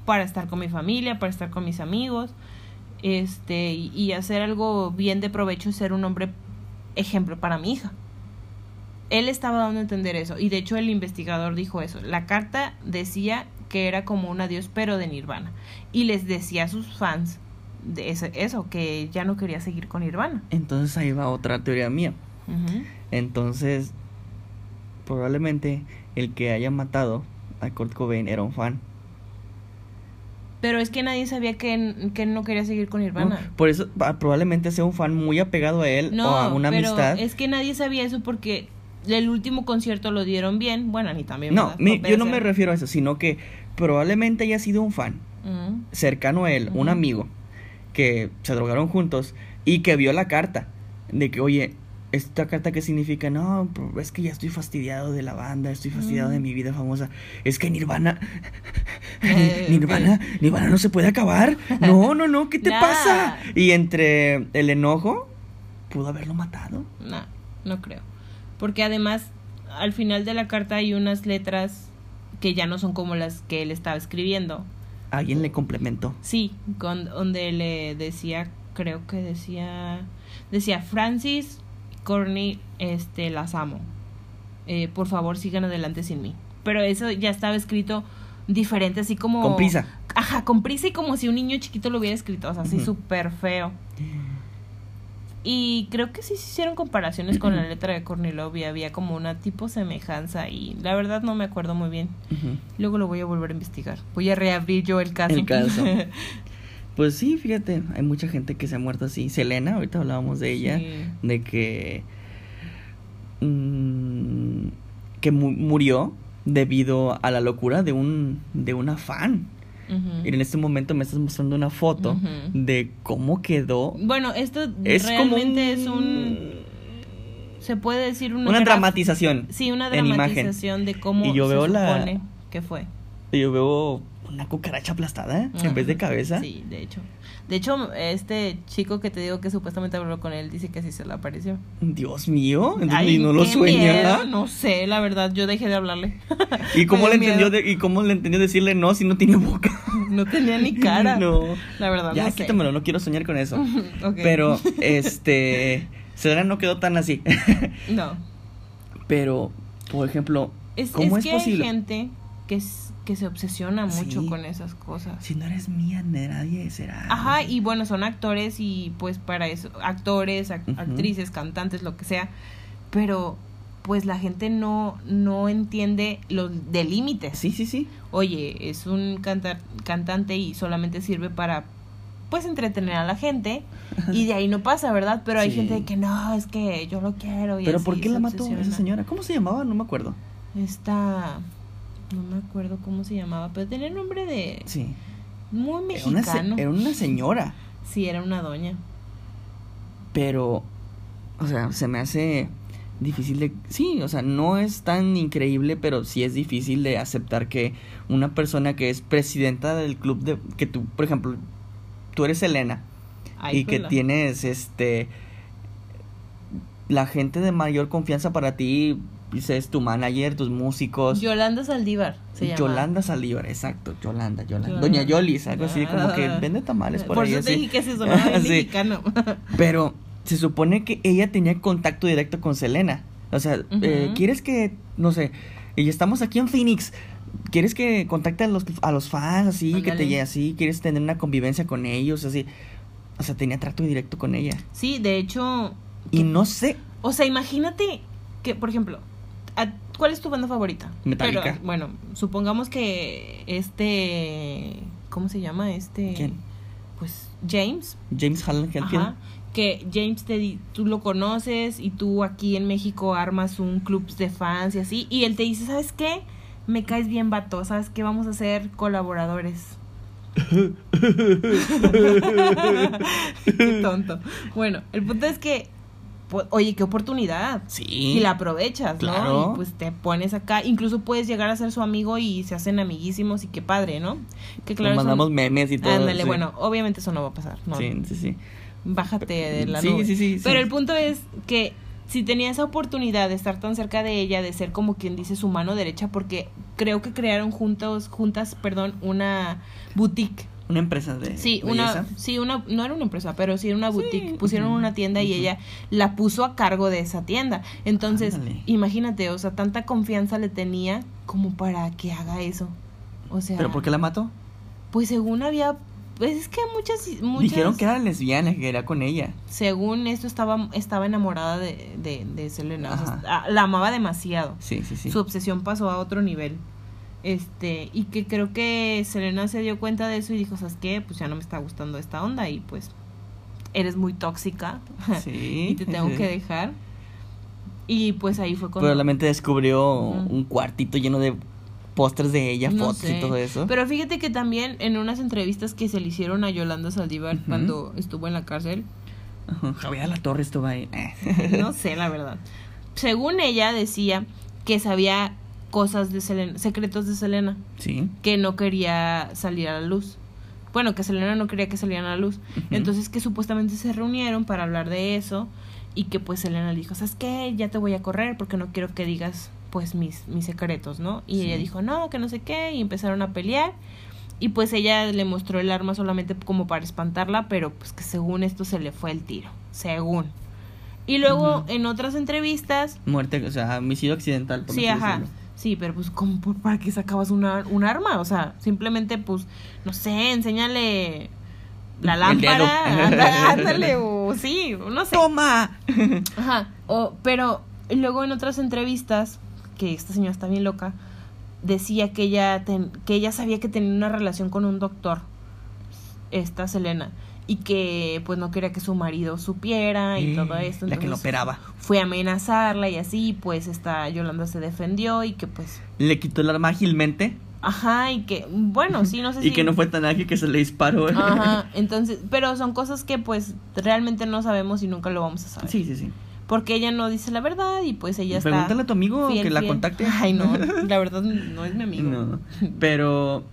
para estar con mi familia, para estar con mis amigos, este, y, y hacer algo bien de provecho y ser un hombre ejemplo para mi hija. Él estaba dando a entender eso, y de hecho el investigador dijo eso. La carta decía que era como un adiós, pero de Nirvana. Y les decía a sus fans de eso, que ya no quería seguir con Nirvana. Entonces ahí va otra teoría mía. Entonces, probablemente el que haya matado a Kurt Cobain era un fan. Pero es que nadie sabía que, que él no quería seguir con ¿no? Nirvana. Por eso probablemente sea un fan muy apegado a él No, o a una pero amistad. es que nadie sabía eso porque el último concierto lo dieron bien. Bueno, ni también. No, yo no me refiero a eso, sino que probablemente haya sido un fan Ujú. cercano a él, un amigo, que se drogaron juntos y que vio la carta de que, oye, esta carta qué significa, no, es que ya estoy fastidiado de la banda, estoy fastidiado Mm. de mi vida famosa, es que Nirvana, Eh, Nirvana, Nirvana no se puede acabar, no, no, no, ¿qué te Nah. pasa? Y entre el enojo, pudo haberlo matado. No, no creo. Porque además, al final de la carta hay unas letras que ya no son como las que él estaba escribiendo. Alguien le complementó. Sí, con, donde le decía, creo que decía, decía Francis, Courtney, este, las amo. Eh, por favor, sigan adelante sin mí. Pero eso ya estaba escrito diferente, así como... Con prisa. Ajá, con prisa y como si un niño chiquito lo hubiera escrito, o sea, así Ujú. súper feo. Y creo que sí se hicieron comparaciones con la letra de Courtney Love y había como una tipo semejanza y la verdad no me acuerdo muy bien. Luego lo voy a volver a investigar. Voy a reabrir yo el caso. El caso. Pues sí, fíjate, hay mucha gente que se ha muerto así. Selena, ahorita hablábamos de ella, Sí. de que mm, que mu- murió debido a la locura de un de una fan. Y en este momento me estás mostrando una foto de cómo quedó. Bueno, esto Es como realmente un- es un... Se puede decir una, dramatización. Sí, una dramatización de cómo Y yo se veo la- que fue. Y Yo veo una cucaracha aplastada en vez de cabeza. Sí, de hecho. De hecho, este chico que te digo que supuestamente habló con él dice que sí se le apareció. Dios mío, entonces Ay, no lo sueña. miedo, No sé, la verdad, yo dejé de hablarle. ¿Y cómo le entendió de- y cómo le entendió decirle no si no tiene boca? No tenía ni cara. No. La verdad, Ya no sé. quítamelo, no quiero soñar con eso. Ok. Pero este Selena no quedó tan así. No. Pero por ejemplo, Es, ¿cómo es es, que posible? hay gente que, es- que se obsesiona mucho Sí. con esas cosas. Si no eres mía, de nadie será. Ajá, y bueno, son actores y pues para eso, actores, actrices, cantantes, lo que sea, pero pues la gente no, no entiende los de límites. Sí, sí, sí. Oye, es un cantar, cantante y solamente sirve para pues entretener a la gente y de ahí no pasa, ¿verdad? Pero hay Sí. gente que no, es que yo lo quiero. Y Pero así ¿por qué la mató obsesiona. esa señora? ¿Cómo se llamaba? No me acuerdo. Esta, no me acuerdo cómo se llamaba, pero tenía nombre de Sí. muy Era una, se- mexicano. era una señora. Sí, era una doña. Pero, o sea, se me hace difícil de... Sí, o sea, no es tan increíble, pero sí es difícil de aceptar que una persona que es presidenta del club de... Que tú, por ejemplo, tú eres Elena Ay, y que juela. tienes, este... La gente de mayor confianza para ti, dices, tu manager, tus músicos. Yolanda Saldívar se llama. Yolanda Saldívar, exacto, Yolanda, Yolanda. Yolanda. Doña Yolis, algo así como que Ah. vende tamales por, Por ahí. eso te así. dije que se sonaba bien Sí. mexicano. Pero se supone que ella tenía contacto directo con Selena. O sea, eh. ¿quieres que, no sé, y estamos aquí en Phoenix? ¿Quieres que contacte a los, a los fans así, que te llegue así? ¿Quieres tener una convivencia con ellos así? O sea, tenía trato directo con ella. Sí, de hecho, Y no sé. O sea, imagínate que, por ejemplo, ¿a- ¿cuál es tu banda favorita? Metallica. Pero, bueno, supongamos que este. ¿Cómo se llama? Este. ¿Quién? Pues James. James Hallen. Ajá. Que James te tú lo conoces y tú aquí en México armas un club de fans y así. Y él te dice, ¿sabes qué? Me caes bien, vato. ¿Sabes qué? Vamos a ser colaboradores. qué tonto. Bueno, el punto es que, oye, qué oportunidad. Sí. Y la aprovechas, Claro. ¿no? Y pues te pones acá. Incluso puedes llegar a ser su amigo y se hacen amiguísimos y qué padre, ¿no? Que claro, mandamos memes y todo. Ándale, sí. bueno, obviamente eso no va a pasar, ¿no? Sí, sí, sí. Bájate de la Sí, nube. sí, sí, sí. Pero el punto es que si tenía esa oportunidad de estar tan cerca de ella, de ser como quien dice su mano derecha, porque creo que crearon juntos, juntas, perdón, una boutique. Una empresa de. Sí, una, sí, una, no era una empresa, pero sí era una boutique. Sí. Pusieron una tienda y ella la puso a cargo de esa tienda. Entonces, Ándale. imagínate, o sea, tanta confianza le tenía como para que haga eso. O sea, ¿Pero por qué la mató? pues según había, pues es que muchas, muchas Dijeron que era lesbiana, que quería con ella. según esto estaba, estaba enamorada de, de, de Selena. O sea, Ajá. ah, la amaba demasiado. Sí, sí, sí. Su obsesión pasó a otro nivel. Este, y que creo que Selena se dio cuenta de eso y dijo, ¿sabes qué? Pues ya no me está gustando esta onda y pues eres muy tóxica Sí. y te tengo sí. que dejar. Y pues ahí fue cuando... Probablemente descubrió un cuartito lleno de pósters de ella, No fotos sé. y todo eso. Pero fíjate que también en unas entrevistas que se le hicieron a Yolanda Saldívar cuando estuvo en la cárcel, Ajá, Javier La Torre estuvo ahí. No sé la verdad. Según ella decía que sabía cosas de Selena, secretos de Selena, Sí. que no quería salir a la luz. Bueno, que Selena no quería que salieran a la luz. Entonces que supuestamente se reunieron para hablar de eso y que pues Selena le dijo, ¿sabes qué? Ya te voy a correr porque no quiero que digas pues mis, mis secretos, ¿no? Y Sí. ella dijo, no, que no sé qué, y empezaron a pelear. Y pues ella le mostró el arma solamente como para espantarla, pero pues que según esto se le fue el tiro, según. Y luego en otras entrevistas, Muerte, o sea, homicidio accidental. Por sí, ajá, decirlo. Sí, pero pues como por- para qué sacabas una, un arma, o sea, simplemente pues, no sé, enséñale la lámpara, anda- ándale, o sí, no sé. ¡Toma! Ajá, o, pero luego en otras entrevistas, que esta señora está bien loca, decía que ella, ten- que ella sabía que tenía una relación con un doctor, esta Selena, y que pues no quería que su marido supiera y todo esto. La que lo entonces operaba. Fue a amenazarla y así, pues esta Yolanda se defendió y que pues, Le quitó el arma ágilmente. ajá, y que, bueno, sí, no sé Y si... que no fue tan ágil que se le disparó. Ajá, entonces, pero son cosas que pues realmente no sabemos y nunca lo vamos a saber. Sí, sí, sí. Porque ella no dice la verdad y pues ella está... Pregúntale a tu amigo fiel, que la fiel. contacte. Ay, no, la verdad no es mi amigo. No, pero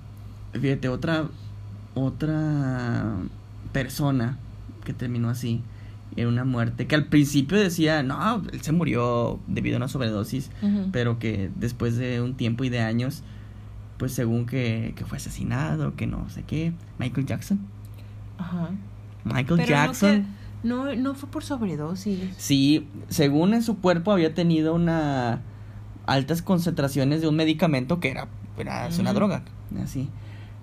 fíjate, otra otra persona que terminó así en una muerte que al principio decía, no, él se murió debido a una sobredosis, pero que después de un tiempo y de años, pues según que, que fue asesinado, que no sé qué, Michael Jackson. Ajá. Michael Pero Jackson. No, que- no, no fue por sobredosis. Sí, según en su cuerpo había tenido una altas concentraciones de un medicamento que era, era una droga, así.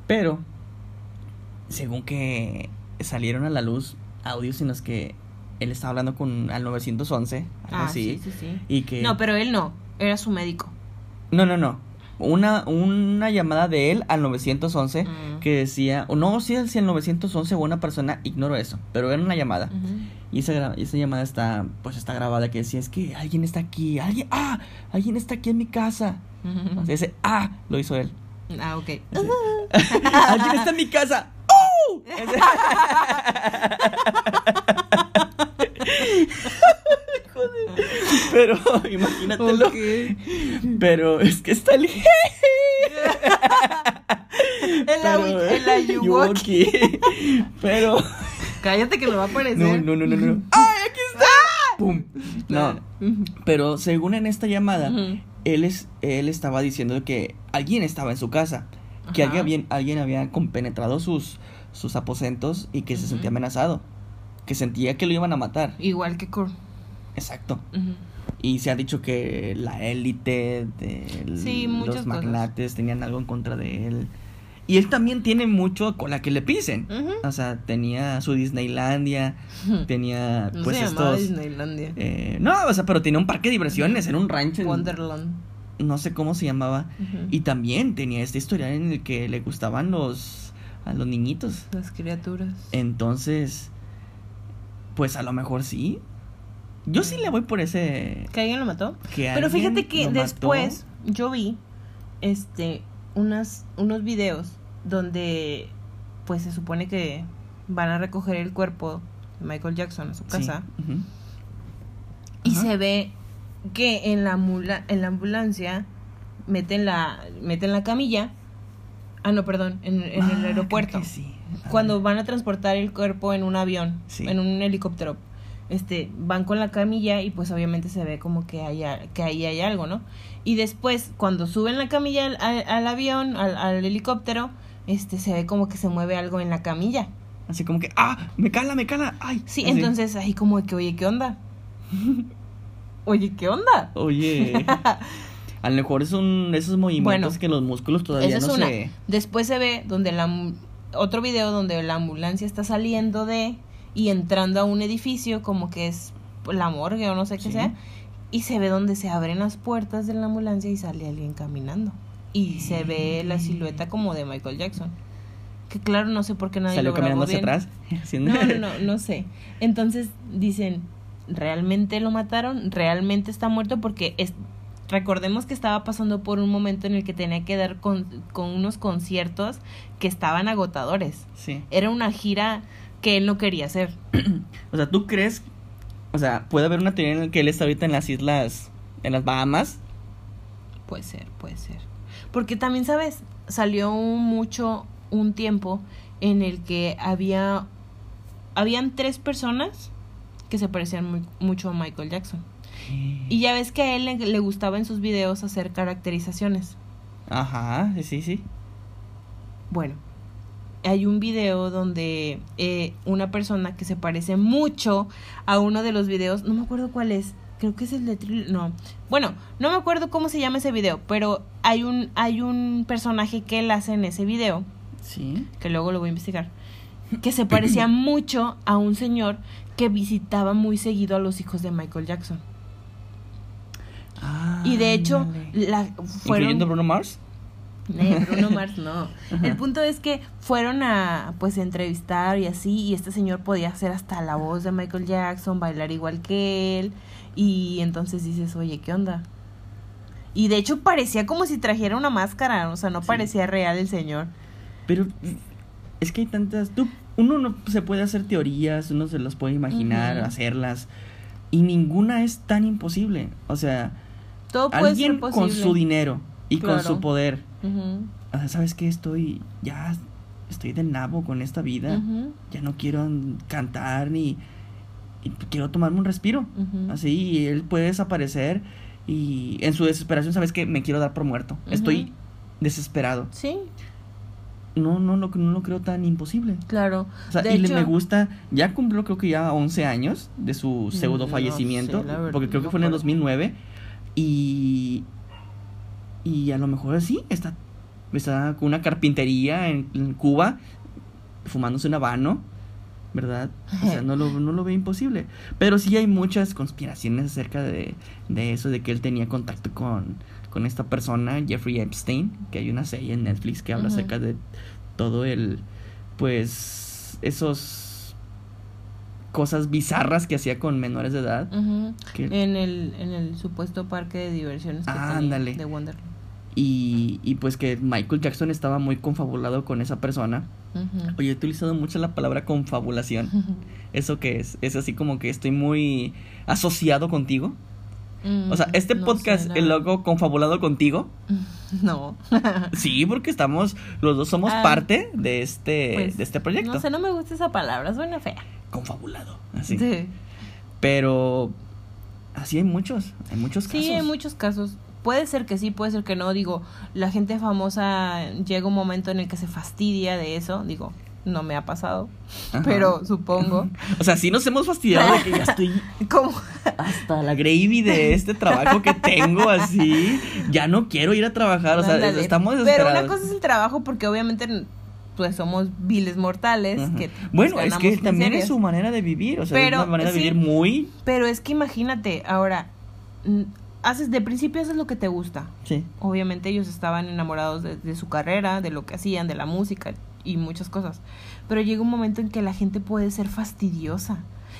Pero según que salieron a la luz audios en los que él estaba hablando con al 911, algo Ah, así, sí, sí, sí. y que No, pero él no, era su médico. no, no, no. Una, una llamada de él al 911 Mm. que decía, o no sé si el 911 o una persona, ignoro eso, pero era una llamada. Y esa, llamada está, pues está grabada que decía, es que alguien está aquí, alguien, ah, alguien está aquí en mi casa. Ujú. O sea, ese, ah, lo hizo él. Ah, ok. Alguien está en mi casa. Ese- Joder. Pero, imagínatelo. Ok. Pero es que está el... El el ayuwoki. Pero... Cállate que lo va a aparecer. No, no, no, no, no. ¡Ay, aquí está! ¡Pum! No, pero según en esta llamada, él, es, él estaba diciendo que alguien estaba en su casa, que alguien, alguien había compenetrado sus, sus aposentos y que se sentía amenazado, que sentía que lo iban a matar. Igual que Kurt. Exacto. Y se ha dicho que la élite de Sí, los cosas. magnates tenían algo en contra de él. Y él también tiene mucho con la que le pisen. O sea, tenía su Disneylandia, tenía No pues se estos... Disneylandia. eh, no, o sea, pero tenía un parque de diversiones, era un rancho. en- Wonderland. no sé cómo se llamaba. Y también tenía este historial en el que le gustaban los... a los niñitos. Las criaturas. Entonces, pues a lo mejor sí. Yo sí le voy por ese... ¿Que alguien lo mató? Que Pero fíjate que mató. después yo vi este unas unos videos donde pues se supone que van a recoger el cuerpo de Michael Jackson a su Sí, casa y se ve que en la ambula- en la ambulancia meten la meten la camilla ah no perdón en, en Ah, el creo aeropuerto sí. Ah, cuando van a transportar el cuerpo en un avión, Sí. en un helicóptero, este, van con la camilla y pues obviamente se ve como que hay, a- que ahí hay algo, ¿no? Y después, cuando suben la camilla al, al- al avión, al, al helicóptero, este, se ve como que se mueve algo en la camilla. Así como que, ah, me cala, me cala, ay. Sí, así. entonces ahí como que, oye, ¿qué onda? oye, ¿qué onda? Oye, a lo mejor son esos movimientos Bueno, que los músculos todavía no es una. se... Después se ve donde la otro video donde la ambulancia está saliendo de y entrando a un edificio como que es la morgue o no sé qué Sí. sea y se ve donde se abren las puertas de la ambulancia y sale alguien caminando y se ve la silueta como de Michael Jackson. Que claro, no sé por qué nadie Salió lo caminando hacia bien. atrás. No, no, no, no sé. Entonces dicen, ¿realmente lo mataron? ¿Realmente está muerto? Porque es, recordemos que estaba pasando por un momento en el que tenía que dar con, con unos conciertos que estaban agotadores. Sí. Era una gira que él no quería hacer. O sea, ¿tú crees? O sea, puede haber una teoría en la que él está ahorita en las islas, en las Bahamas. Puede ser, puede ser. Porque también, ¿sabes? Salió mucho un tiempo en el que había habían tres personas que se parecían muy- mucho a Michael Jackson. Y ya ves que a él le, le gustaba en sus videos hacer caracterizaciones. Ajá, sí, sí, sí. Bueno, hay un video donde eh, una persona que se parece mucho a uno de los videos, no me acuerdo cuál es, creo que es el de no. Bueno, no me acuerdo cómo se llama ese video, pero hay un hay un personaje que él hace en ese video, Sí. que luego lo voy a investigar, que se parecía mucho a un señor que visitaba muy seguido a los hijos de Michael Jackson. Y de hecho, Ándale. la, fueron... ¿Incluyendo Bruno Mars? Eh, Bruno Mars no. El punto es que fueron a pues entrevistar y así y este señor podía hacer hasta la voz de Michael Jackson, bailar igual que él y entonces dices, "Oye, ¿qué onda?" Y de hecho parecía como si trajera una máscara, o sea, no Sí. parecía real el señor. Pero es que hay tantas. Tú, uno no se puede hacer teorías, uno se las puede imaginar, hacerlas. Y ninguna es tan imposible. O sea, Todo puede alguien ser posible. con su dinero y con su poder. Sea, ¿sabes qué? Estoy. Ya. Estoy del nabo con esta vida. Ya no quiero mm, cantar ni. y quiero tomarme un respiro. Así, y él puede desaparecer. Y en su desesperación, ¿sabes qué? Me quiero dar por muerto. Estoy desesperado. Sí, No, no, lo, no lo creo tan imposible. claro. O sea, de y le- hecho, me gusta, ya cumplió creo que ya 11 años de su pseudo No fallecimiento, verdad, porque creo no que fue en el me acuerdo. 2009 y y a lo mejor sí está está con una carpintería en, en Cuba fumándose un habano, ¿verdad? O sea, no lo, no lo veo imposible, pero sí hay muchas conspiraciones acerca de, de eso de que él tenía contacto con con esta persona, Jeffrey Epstein, que hay una serie en Netflix que habla acerca de todo el pues esos cosas bizarras que hacía con menores de edad. que- en el en el supuesto parque de diversiones que tenía de Wonderland. y, y pues que Michael Jackson estaba muy confabulado con esa persona. Oye, he utilizado mucho la palabra confabulación. ¿Eso qué es? Es así como que estoy muy asociado contigo. O sea, Mm, este no podcast, el logo confabulado contigo. No. Sí, porque estamos, los dos somos Ah, parte de este, Pues, de este proyecto. No sé, no me gusta esa palabra, suena fea. Confabulado. Así. Sí, Pero así hay muchos, hay muchos casos. Sí, hay muchos casos. Puede ser que sí, puede ser que no. Digo, la gente famosa llega un momento en el que se fastidia de eso. Digo, No me ha pasado, Ajá. pero supongo. O sea, sí nos hemos fastidiado de que ya estoy ¿Cómo? hasta la gravy de este trabajo que tengo así. Ya no quiero ir a trabajar, o sea, estamos Pero desesperados. una cosa es el trabajo porque obviamente pues somos viles mortales que pues, bueno, es ganamos que también es su manera de vivir, o sea, Pero, es una manera de vivir muy... Pero es que imagínate, ahora haces de principio haces lo que te gusta. Sí. Obviamente ellos estaban enamorados de, de su carrera, de lo que hacían, de la música y muchas cosas. Pero llega un momento en que la gente puede ser fastidiosa.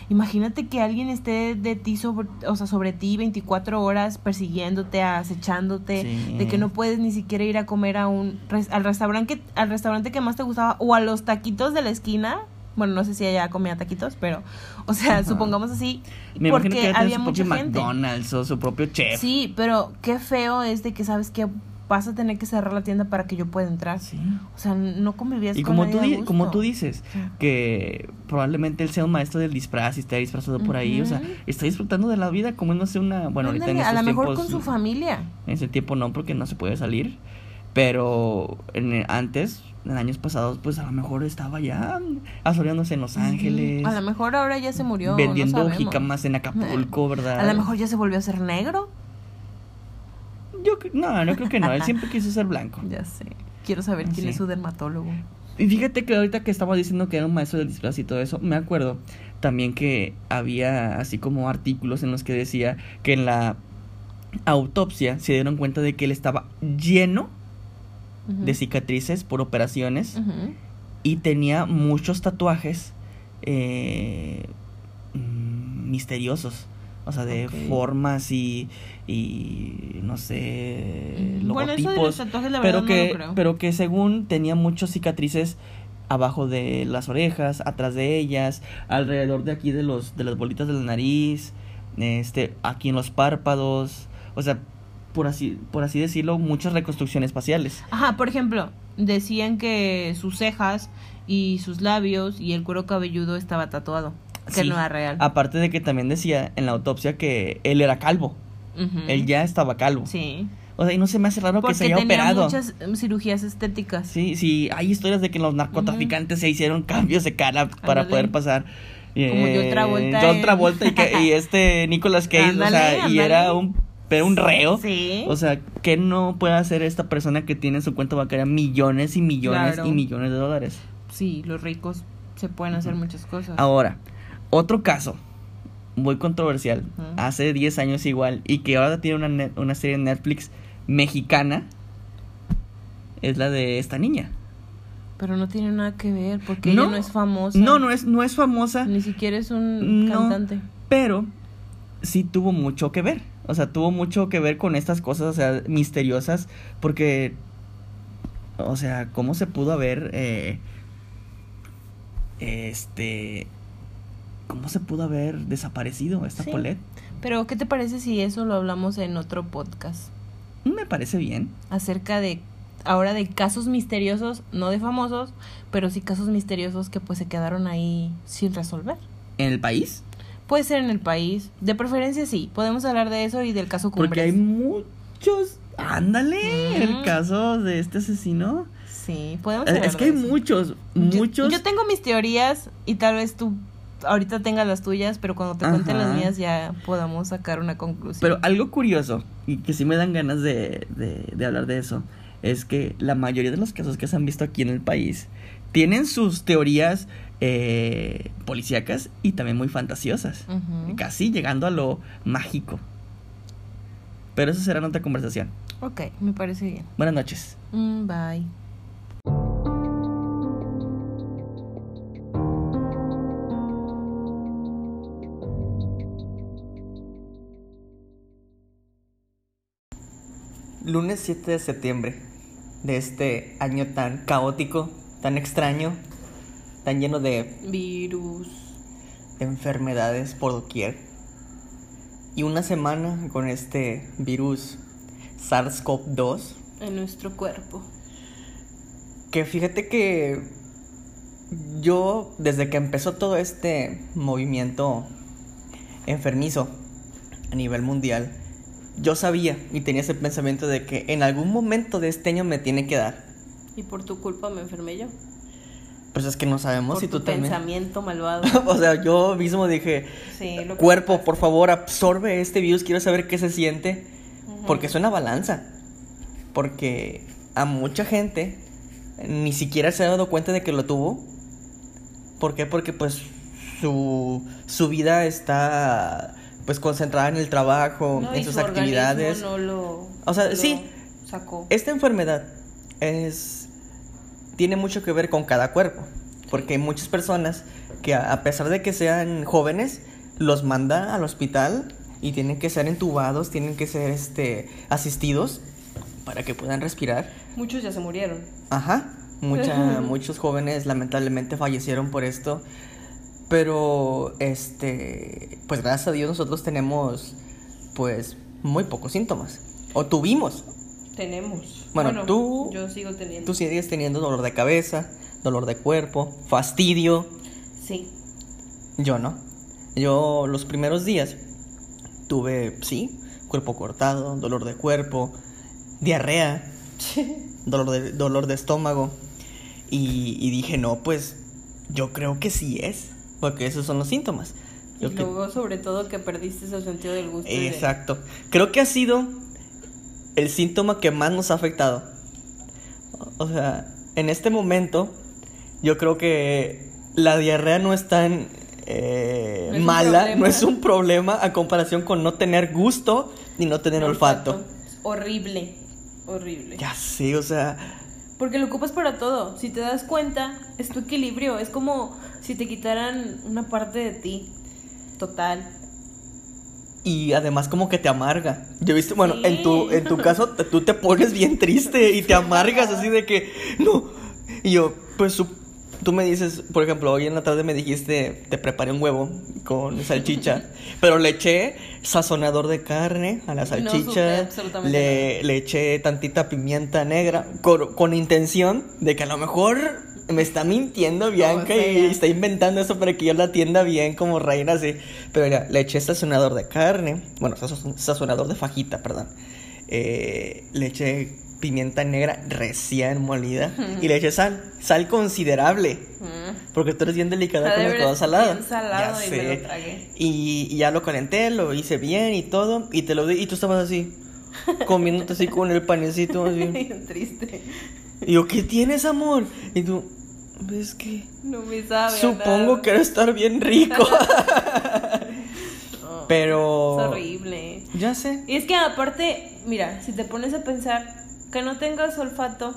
Imagínate que alguien esté de ti sobre, o sea, sobre ti 24 horas persiguiéndote, acechándote, Sí. de que no puedes ni siquiera ir a comer a un al restaurante que, al restaurante que más te gustaba o a los taquitos de la esquina. Bueno, no sé si allá comía taquitos, pero o sea, Ajá. supongamos así, Me que porque tiene había su mucha propio gente. McDonald's o su propio chef. Sí, pero qué feo es de que sabes que vas a tener que cerrar la tienda para que yo pueda entrar. Sí. O sea, no convivías Y con como nadie tú, a di- gusto. como tú dices, Sí. que probablemente él sea un maestro del disfraz y esté disfrazado por ahí, o sea, está disfrutando de la vida como no sé una, bueno, ahorita en Ándale, a estos lo mejor con su familia. En ese tiempo no, porque no se puede salir, pero en el- antes, en años pasados, pues a lo mejor estaba ya asoleándose en Los Ángeles, A lo mejor ahora ya se murió. vendiendo no jicamas en Acapulco, ¿verdad? A lo mejor ya se volvió a ser negro. Yo, no, no creo que no, él siempre quiso ser blanco. Ya sé. Quiero saber quién Sí. es su dermatólogo. Y fíjate que ahorita que estaba diciendo que era un maestro del disfraz y todo eso, me acuerdo también que había así como artículos en los que decía que en la autopsia se dieron cuenta de que él estaba lleno de cicatrices por operaciones y tenía muchos tatuajes eh, mm, misteriosos. O sea, de formas y, y no sé, Mm, bueno, eso de los tatuajes, la pero verdad, no que, lo creo. pero que según tenía muchas cicatrices abajo de las orejas, atrás de ellas, alrededor de aquí de los, de las bolitas de la nariz, este, aquí en los párpados, o sea, por así, por así decirlo, muchas reconstrucciones faciales. Ajá, por ejemplo, decían que sus cejas y sus labios y el cuero cabelludo estaba tatuado. Que Sí. no era real. Aparte de que también decía en la autopsia que él era calvo. Él ya estaba calvo. Sí. O sea, y no se me hace raro Porque que se haya tenía operado. muchas em, cirugías estéticas. Sí, sí, hay historias de que los narcotraficantes se hicieron cambios de cara para Ándale. poder pasar. Como John Travolta John Travolta y, que- y este Nicolas Cage, o sea, Ándale, y era un, era un reo. Sí. O sea, ¿qué no puede hacer esta persona que tiene en su cuenta bancaria millones y millones Claro. y millones de dólares? Sí, los ricos se pueden hacer muchas cosas. Ahora, otro caso muy controversial, hace 10 años igual, y que ahora tiene una, net- una serie en Netflix mexicana, es la de esta niña. Pero no tiene nada que ver porque No. ella no es famosa. No, no es, no es famosa, Ni siquiera es un No. cantante. pero sí tuvo mucho que ver. O sea, tuvo mucho que ver con estas cosas, o sea, misteriosas, porque, o sea, ¿cómo se pudo haber, eh, este, cómo se pudo haber desaparecido esta Sí. Pero, ¿qué te parece si eso lo hablamos en otro podcast? Me parece bien. Acerca de, ahora de casos misteriosos, no de famosos, pero sí casos misteriosos que pues se quedaron ahí sin resolver. ¿En el país? Puede ser en el país, de preferencia sí, podemos hablar de eso y del caso Porque hay Cumbres. muchos. Ándale, el Ujú. caso de este asesino. Sí, podemos Es, hablar es que de hay eso. muchos, Yo- muchos. Yo, tengo mis teorías y tal vez tú ahorita tengas las tuyas, pero cuando te cuente Ajá. las mías ya podamos sacar una conclusión. Pero algo curioso, y que sí me dan ganas de, de, de hablar de eso, es que la mayoría de los casos que se han visto aquí en el país tienen sus teorías eh, policíacas y también muy fantasiosas. Casi llegando a lo mágico. Pero eso será en otra conversación. Ok, me parece bien. Buenas noches. Mm, bye. Lunes 7 de septiembre de este año tan caótico, tan extraño, tan lleno de, Virus. de enfermedades por doquier. Y una semana con este virus SARS-CoV-2, En nuestro cuerpo. que fíjate que yo, desde que empezó todo este movimiento enfermizo a nivel mundial, yo sabía y tenía ese pensamiento de que en algún momento de este año me tiene que dar. Y por tu culpa me enfermé yo. Pues es que no sabemos por si tu tú también. pensamiento malvado. o sea, yo mismo dije, Sí, cuerpo, por favor, absorbe este virus, quiero saber qué se siente. Ujú. Porque es una balanza. Porque a mucha gente ni siquiera se ha dado cuenta de que lo tuvo. ¿Por qué? Porque pues su, su vida está pues concentrada en el trabajo, No, y en sus su actividades. No lo, O sea, sí. Sacó. Esta enfermedad es tiene mucho que ver con cada cuerpo, porque hay muchas personas que a a pesar de que sean jóvenes los manda al hospital y tienen que ser entubados, tienen que ser este asistidos para que puedan respirar. Muchos ya se murieron. Ajá, mucha, muchos jóvenes lamentablemente fallecieron por esto, pero este, pues gracias a Dios nosotros tenemos pues muy pocos síntomas o tuvimos. Tenemos. Bueno, tú- Yo sigo teniendo. Tú sigues teniendo dolor de cabeza, dolor de cuerpo, fastidio. Sí. Yo no. Yo los primeros días tuve, sí, cuerpo cortado, dolor de cuerpo, diarrea, dolor de, dolor de estómago. Y, y dije, no, pues yo creo que sí es, porque esos son los síntomas. Y que- luego, sobre todo, que perdiste ese sentido del gusto. de- Exacto. Creo que ha sido el síntoma que más nos ha afectado. O sea, en este momento, yo creo que la diarrea no es tan eh, No es un mala, no es un problema a comparación con no tener gusto ni no tener olfato. Es horrible. Horrible. Ya sé, o sea, Porque lo ocupas para todo. Si te das cuenta, es tu equilibrio. Es como si te quitaran una parte de ti. Total. y además como que te amarga. Yo he visto, bueno, en tu en tu caso te- tú te pones bien triste y te amargas así de que no. Y yo, pues su- tú me dices, por ejemplo, hoy en la tarde me dijiste, te preparé un huevo con salchicha, pero le eché sazonador de carne a la No salchicha, absolutamente le, le eché tantita pimienta negra con, con intención de que a lo mejor me está mintiendo Bianca y está inventando eso para que yo la atienda bien como reina así. Pero mira, le eché sazonador de carne, bueno, sazon- sazonador de fajita, perdón. Eh, le eché pimienta negra recién molida y le eché sal, sal considerable. Mm. Porque tú eres bien delicada con haber todo salado. Ya y sé. lo tragué. Y, y ya lo calenté, lo hice bien y todo. Y te lo di y tú estabas así, comiéndote así con el panecito así. Triste. Y yo, ¿qué tienes, amor? Y tú, ¿ves que? No me sabe. Supongo que debe estar bien rico. Pero. Es horrible. Ya sé. Y es que aparte, mira, si te pones a pensar que no tengas olfato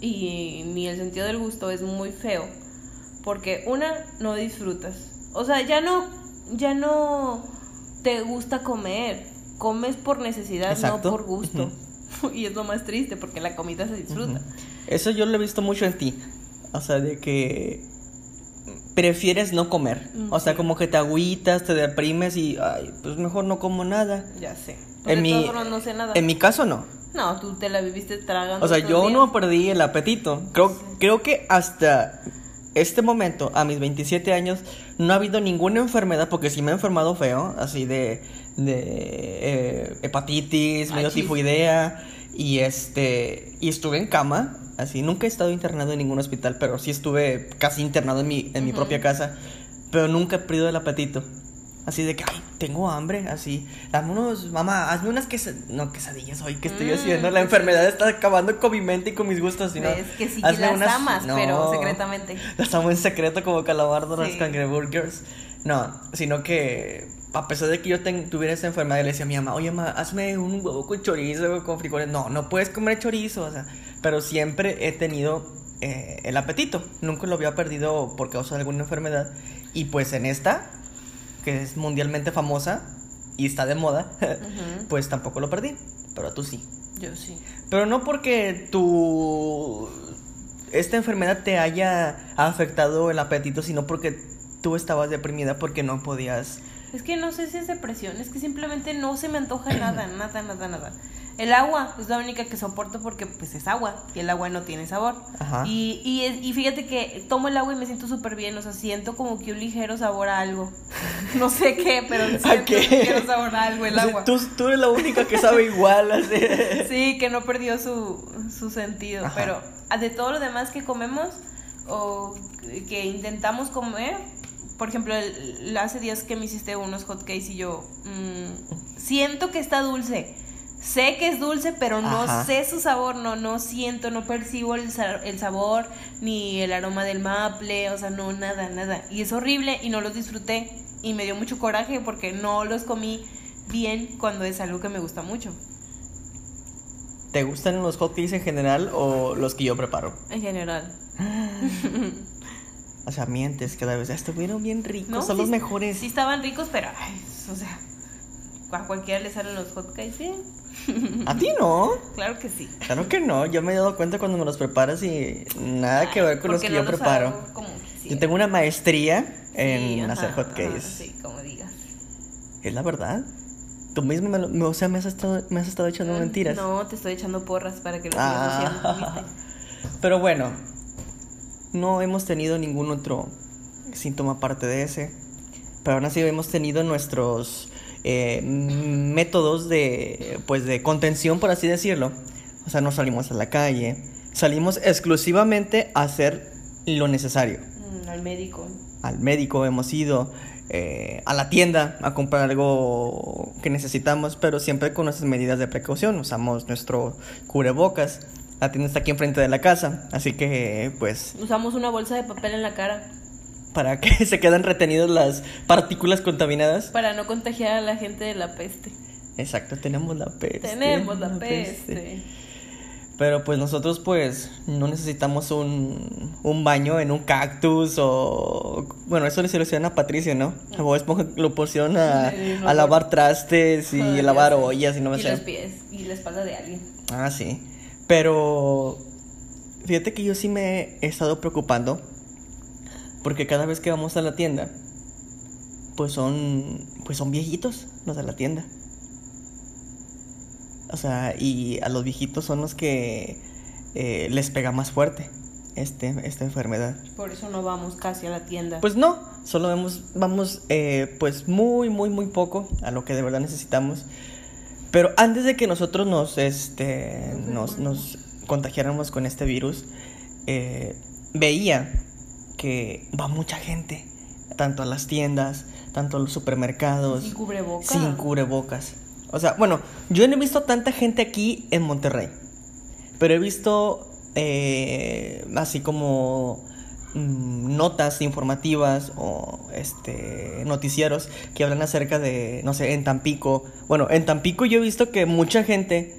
y ni el sentido del gusto es muy feo, porque una no disfrutas. O sea, ya no ya no te gusta comer, comes por necesidad, Exacto. no por gusto. Y es lo más triste porque la comida se disfruta. Eso yo lo he visto mucho en ti. O sea, de que prefieres no comer. O sea, como que te agüitas, te deprimes y, ay, pues mejor no como nada. Ya sé. En mi, no sé nada. en mi caso no. No, tú te la viviste tragando. O sea, yo no perdí el apetito. Creo, creo que hasta este momento, a mis 27 años, no ha habido ninguna enfermedad, porque sí me he enfermado feo, así de, de eh, hepatitis, medio tifoidea, y este, y estuve en cama, así, nunca he estado internado en ningún hospital, pero sí estuve casi internado en mi, en mi propia casa, pero nunca he perdido el apetito. Así de que, ay, tengo hambre, así. Dame unos, mamá, hazme unas quesadillas. No, quesadillas hoy, ¿qué estoy Mm, haciendo? La enfermedad está acabando con mi mente y con mis gustos. sino, Es que sí que hazme las unas- amas, No, pero secretamente. Las amo en secreto como calabardo las Sí. cangreburgers. No, sino que a pesar de que yo ten- tuviera esa enfermedad, le decía a mi mamá, oye, mamá, hazme un huevo con chorizo, con frijoles. No, no puedes comer chorizo, o sea. Pero siempre he tenido eh, el apetito. Nunca lo había perdido por causa de alguna enfermedad. Y pues en esta, que es mundialmente famosa y está de moda, pues tampoco lo perdí. Pero tú sí. Yo sí. Pero no porque tu esta enfermedad te haya afectado el apetito, sino porque tú estabas deprimida porque no podías. Es que no sé si es depresión, es que simplemente no se me antoja nada, nada, nada, nada. El agua es la única que soporto porque pues es agua y el agua no tiene sabor. Ajá. Y, y, es- y fíjate que tomo el agua y me siento súper bien, o sea, siento como que un ligero sabor a algo. No sé qué, pero siento qué? un ligero sabor a algo el agua. Tú, tú eres la única que sabe igual. Así. Sí, que no perdió su, su sentido, Ajá. pero ah, de todo lo demás que comemos, o que intentamos comer. Por ejemplo, el- hace días que me hiciste unos hotcakes y yo mm, siento que está dulce. Sé que es dulce, pero no Ajá. sé su sabor, no, no siento, no percibo el, el sabor ni el aroma del maple, o sea, no, nada, nada. Y es horrible y no los disfruté y me dio mucho coraje porque no los comí bien cuando es algo que me gusta mucho, ¿Te gustan los hotcakes en general o los que yo preparo? en general. O sea, mientes cada vez. Estuvieron bien ricos, No, son sí- los mejores. Sí estaban ricos, pero, ay, o sea, a cualquiera le salen los hotcakes, ¿sí? ¿A ti no? Claro que sí. Claro que no. Yo me he dado cuenta cuando me los preparas y nada que ver con los que no yo preparo. como. Yo tengo una maestría Sí, en ajá, hacer ajá, hotcakes. sí, como digas. Es la verdad. Tú mismo me, lo- o sea, me has estado, me has estado echando mentiras. No, te estoy echando porras para que lo Ah. Pero bueno, no hemos tenido ningún otro síntoma aparte de ese. Pero aún así hemos tenido nuestros eh, métodos de, pues, de contención, por así decirlo. O sea, no salimos a la calle. Salimos exclusivamente a hacer lo necesario. Mm, al médico. Al médico hemos ido, eh, a la tienda a comprar algo que necesitamos, pero siempre con nuestras medidas de precaución. Usamos nuestro cubrebocas. La tienda está aquí enfrente de la casa, así que pues Usamos una bolsa de papel en la cara para que se quedan retenidas las partículas contaminadas. para no contagiar a la gente de la peste. Exacto, tenemos la peste. Tenemos la peste. Pero pues nosotros pues no necesitamos un, un baño en un cactus o... Bueno, eso le soluciona a Patricia, ¿no? A Bob Esponja lo pusieron a, lavar trastes y lavar ollas y no me y sé. los pies y la espalda de alguien. Ah, sí. Pero fíjate que yo sí me he estado preocupando porque cada vez que vamos a la tienda, pues son, pues son viejitos los de la tienda. O sea, y a los viejitos son los que eh, les pega más fuerte este, esta enfermedad. Por eso no vamos casi a la tienda. Pues no, solo vemos, vamos eh, pues muy, muy, muy poco a lo que de verdad necesitamos. Pero antes de que nosotros nos, este, nos, nos contagiáramos con este virus, eh, veía que va mucha gente, tanto a las tiendas, tanto a los supermercados, Sin cubrebocas. sin cubrebocas. O sea, bueno, yo no he visto tanta gente aquí en Monterrey, pero he visto eh, así como mm, notas informativas o este noticieros que hablan acerca de, no sé, en Tampico. Bueno, en Tampico yo he visto que mucha gente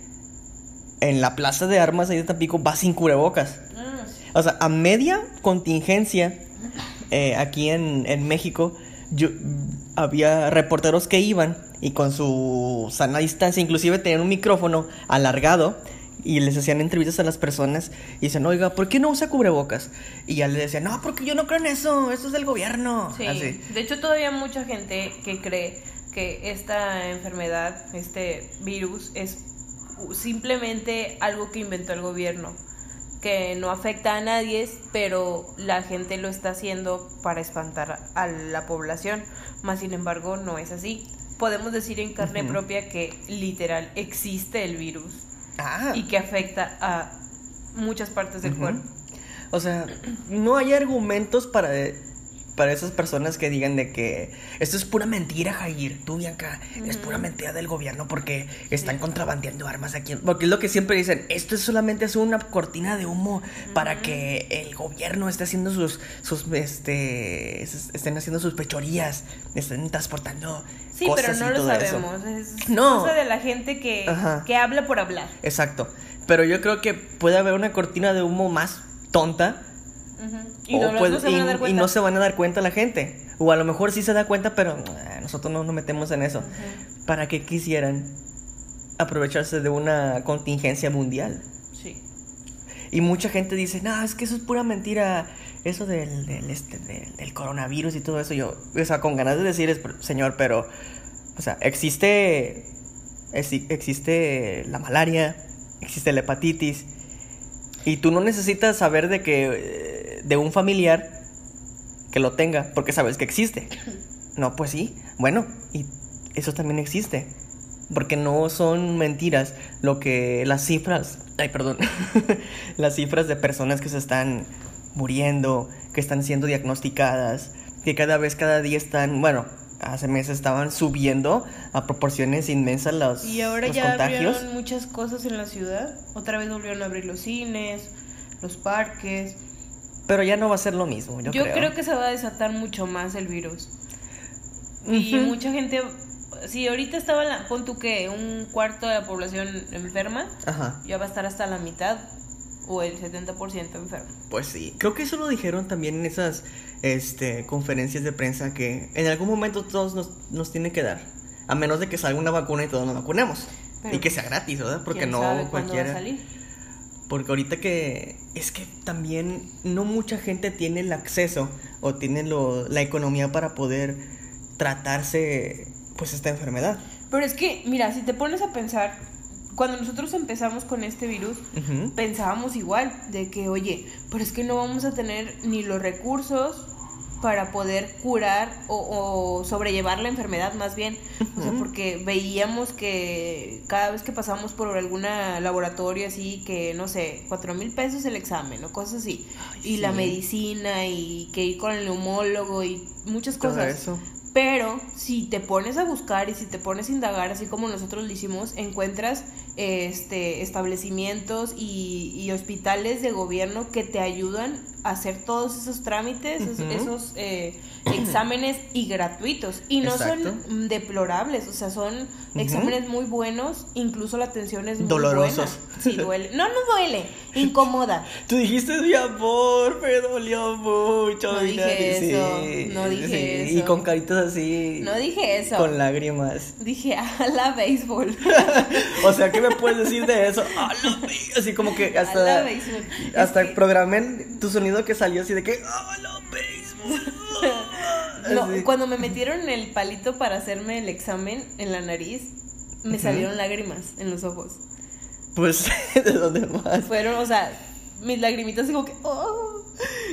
en la plaza de armas ahí de Tampico va sin cubrebocas. O sea, a media contingencia eh, aquí en, en México, yo, había reporteros que iban y con su sana distancia, inclusive tenían un micrófono alargado y les hacían entrevistas a las personas y dicen, oiga, ¿por qué no usa cubrebocas? Y ya les decían, no, porque yo no creo en eso, eso es del gobierno. Sí, Así. de hecho todavía mucha gente que cree que esta enfermedad, este virus, es simplemente algo que inventó el gobierno, que no afecta a nadie, pero la gente lo está haciendo para espantar a la población, más sin embargo no es así. Podemos decir en carne propia que literal existe el virus Ah, y que afecta a muchas partes del Ujú. cuerpo. O sea, no hay argumentos para, para esas personas que digan de que esto es pura mentira, Jair. Tú, Bianca, es pura mentira del gobierno porque están contrabandeando armas aquí. Porque es lo que siempre dicen, esto es solamente es una cortina de humo para que el gobierno esté haciendo sus, sus, este, es- estén haciendo sus pechorías, estén transportando Sí, cosas pero no y lo todo eso. sabemos. Es No. cosa de la gente que, Ajá. que habla por hablar. Exacto. Pero yo creo que puede haber una cortina de humo más tonta Y, no, no se van a dar cuenta. y no se van a dar cuenta la gente. O a lo mejor sí se da cuenta, pero eh, nosotros no nos metemos en eso. ¿Para qué quisieran aprovecharse de una contingencia mundial? Sí. Y mucha gente dice, no, es que eso es pura mentira. Eso del, del, este, del, del coronavirus y todo eso. Yo, o sea, con ganas de decir, es, señor, pero, o sea, existe, exi- existe la malaria, existe la hepatitis. Y tú no necesitas saber de que, eh, de un familiar que lo tenga, porque sabes que existe. No, pues sí. Bueno, y eso también existe. Porque no son mentiras lo que las cifras, ay, perdón, las cifras de personas que se están muriendo, que están siendo diagnosticadas, que cada vez, cada día están, bueno, hace meses estaban subiendo a proporciones inmensas los, Y ahora los ya contagios. abrieron muchas cosas en la ciudad. Otra vez volvieron a abrir los cines, los parques. Pero ya no va a ser lo mismo, yo, Yo, creo. que se va a desatar mucho más el virus. Y mucha gente, si ahorita estaba, la, pon tú que un cuarto de la población enferma, Ajá. ya va a estar hasta la mitad o el 70% enfermo. Pues sí, creo que eso lo dijeron también en esas este, conferencias de prensa que en algún momento todos nos, nos tienen que dar. A menos de que salga una vacuna y todos nos vacunemos. Pero y que sea gratis, ¿verdad? Porque ¿Quién no cuándo va a cualquiera. salir? Porque ahorita que es que también no mucha gente tiene el acceso o tiene lo, la economía para poder tratarse pues esta enfermedad. Pero es que, mira, si te pones a pensar, cuando nosotros empezamos con este virus, pensábamos igual, de que, oye, pero es que no vamos a tener ni los recursos para poder curar o, o sobrellevar la enfermedad más bien. O sea, porque veíamos que cada vez que pasamos por alguna laboratorio así, que no sé, cuatro mil pesos el examen o cosas así, y la medicina y que ir con el neumólogo y muchas Todo cosas. eso. Pero si te pones a buscar y si te pones a indagar, así como nosotros lo hicimos, encuentras este establecimientos y, y hospitales de gobierno que te ayudan hacer todos esos trámites, esos, Ujú. esos, eh, exámenes y gratuitos. Y no Exacto. son deplorables, o sea, son exámenes muy buenos, incluso la atención es muy Dolorosos. buena. Sí, duele. No, no duele, incomoda. Tú dijiste mi amor, me dolió mucho. No dije y eso, no dije Y eso. con caritas así. No dije eso. Con lágrimas. Dije, a la béisbol. O sea, ¿qué me puedes decir de eso? ¡A la Así como que A la hasta. Hasta Es que- programé tu sonido que salió así de que. ¡A la béisbol! No, cuando me metieron el palito para hacerme el examen en la nariz, me salieron lágrimas en los ojos. Pues, ¿de dónde más? Fueron, o sea, mis lagrimitas como que, oh.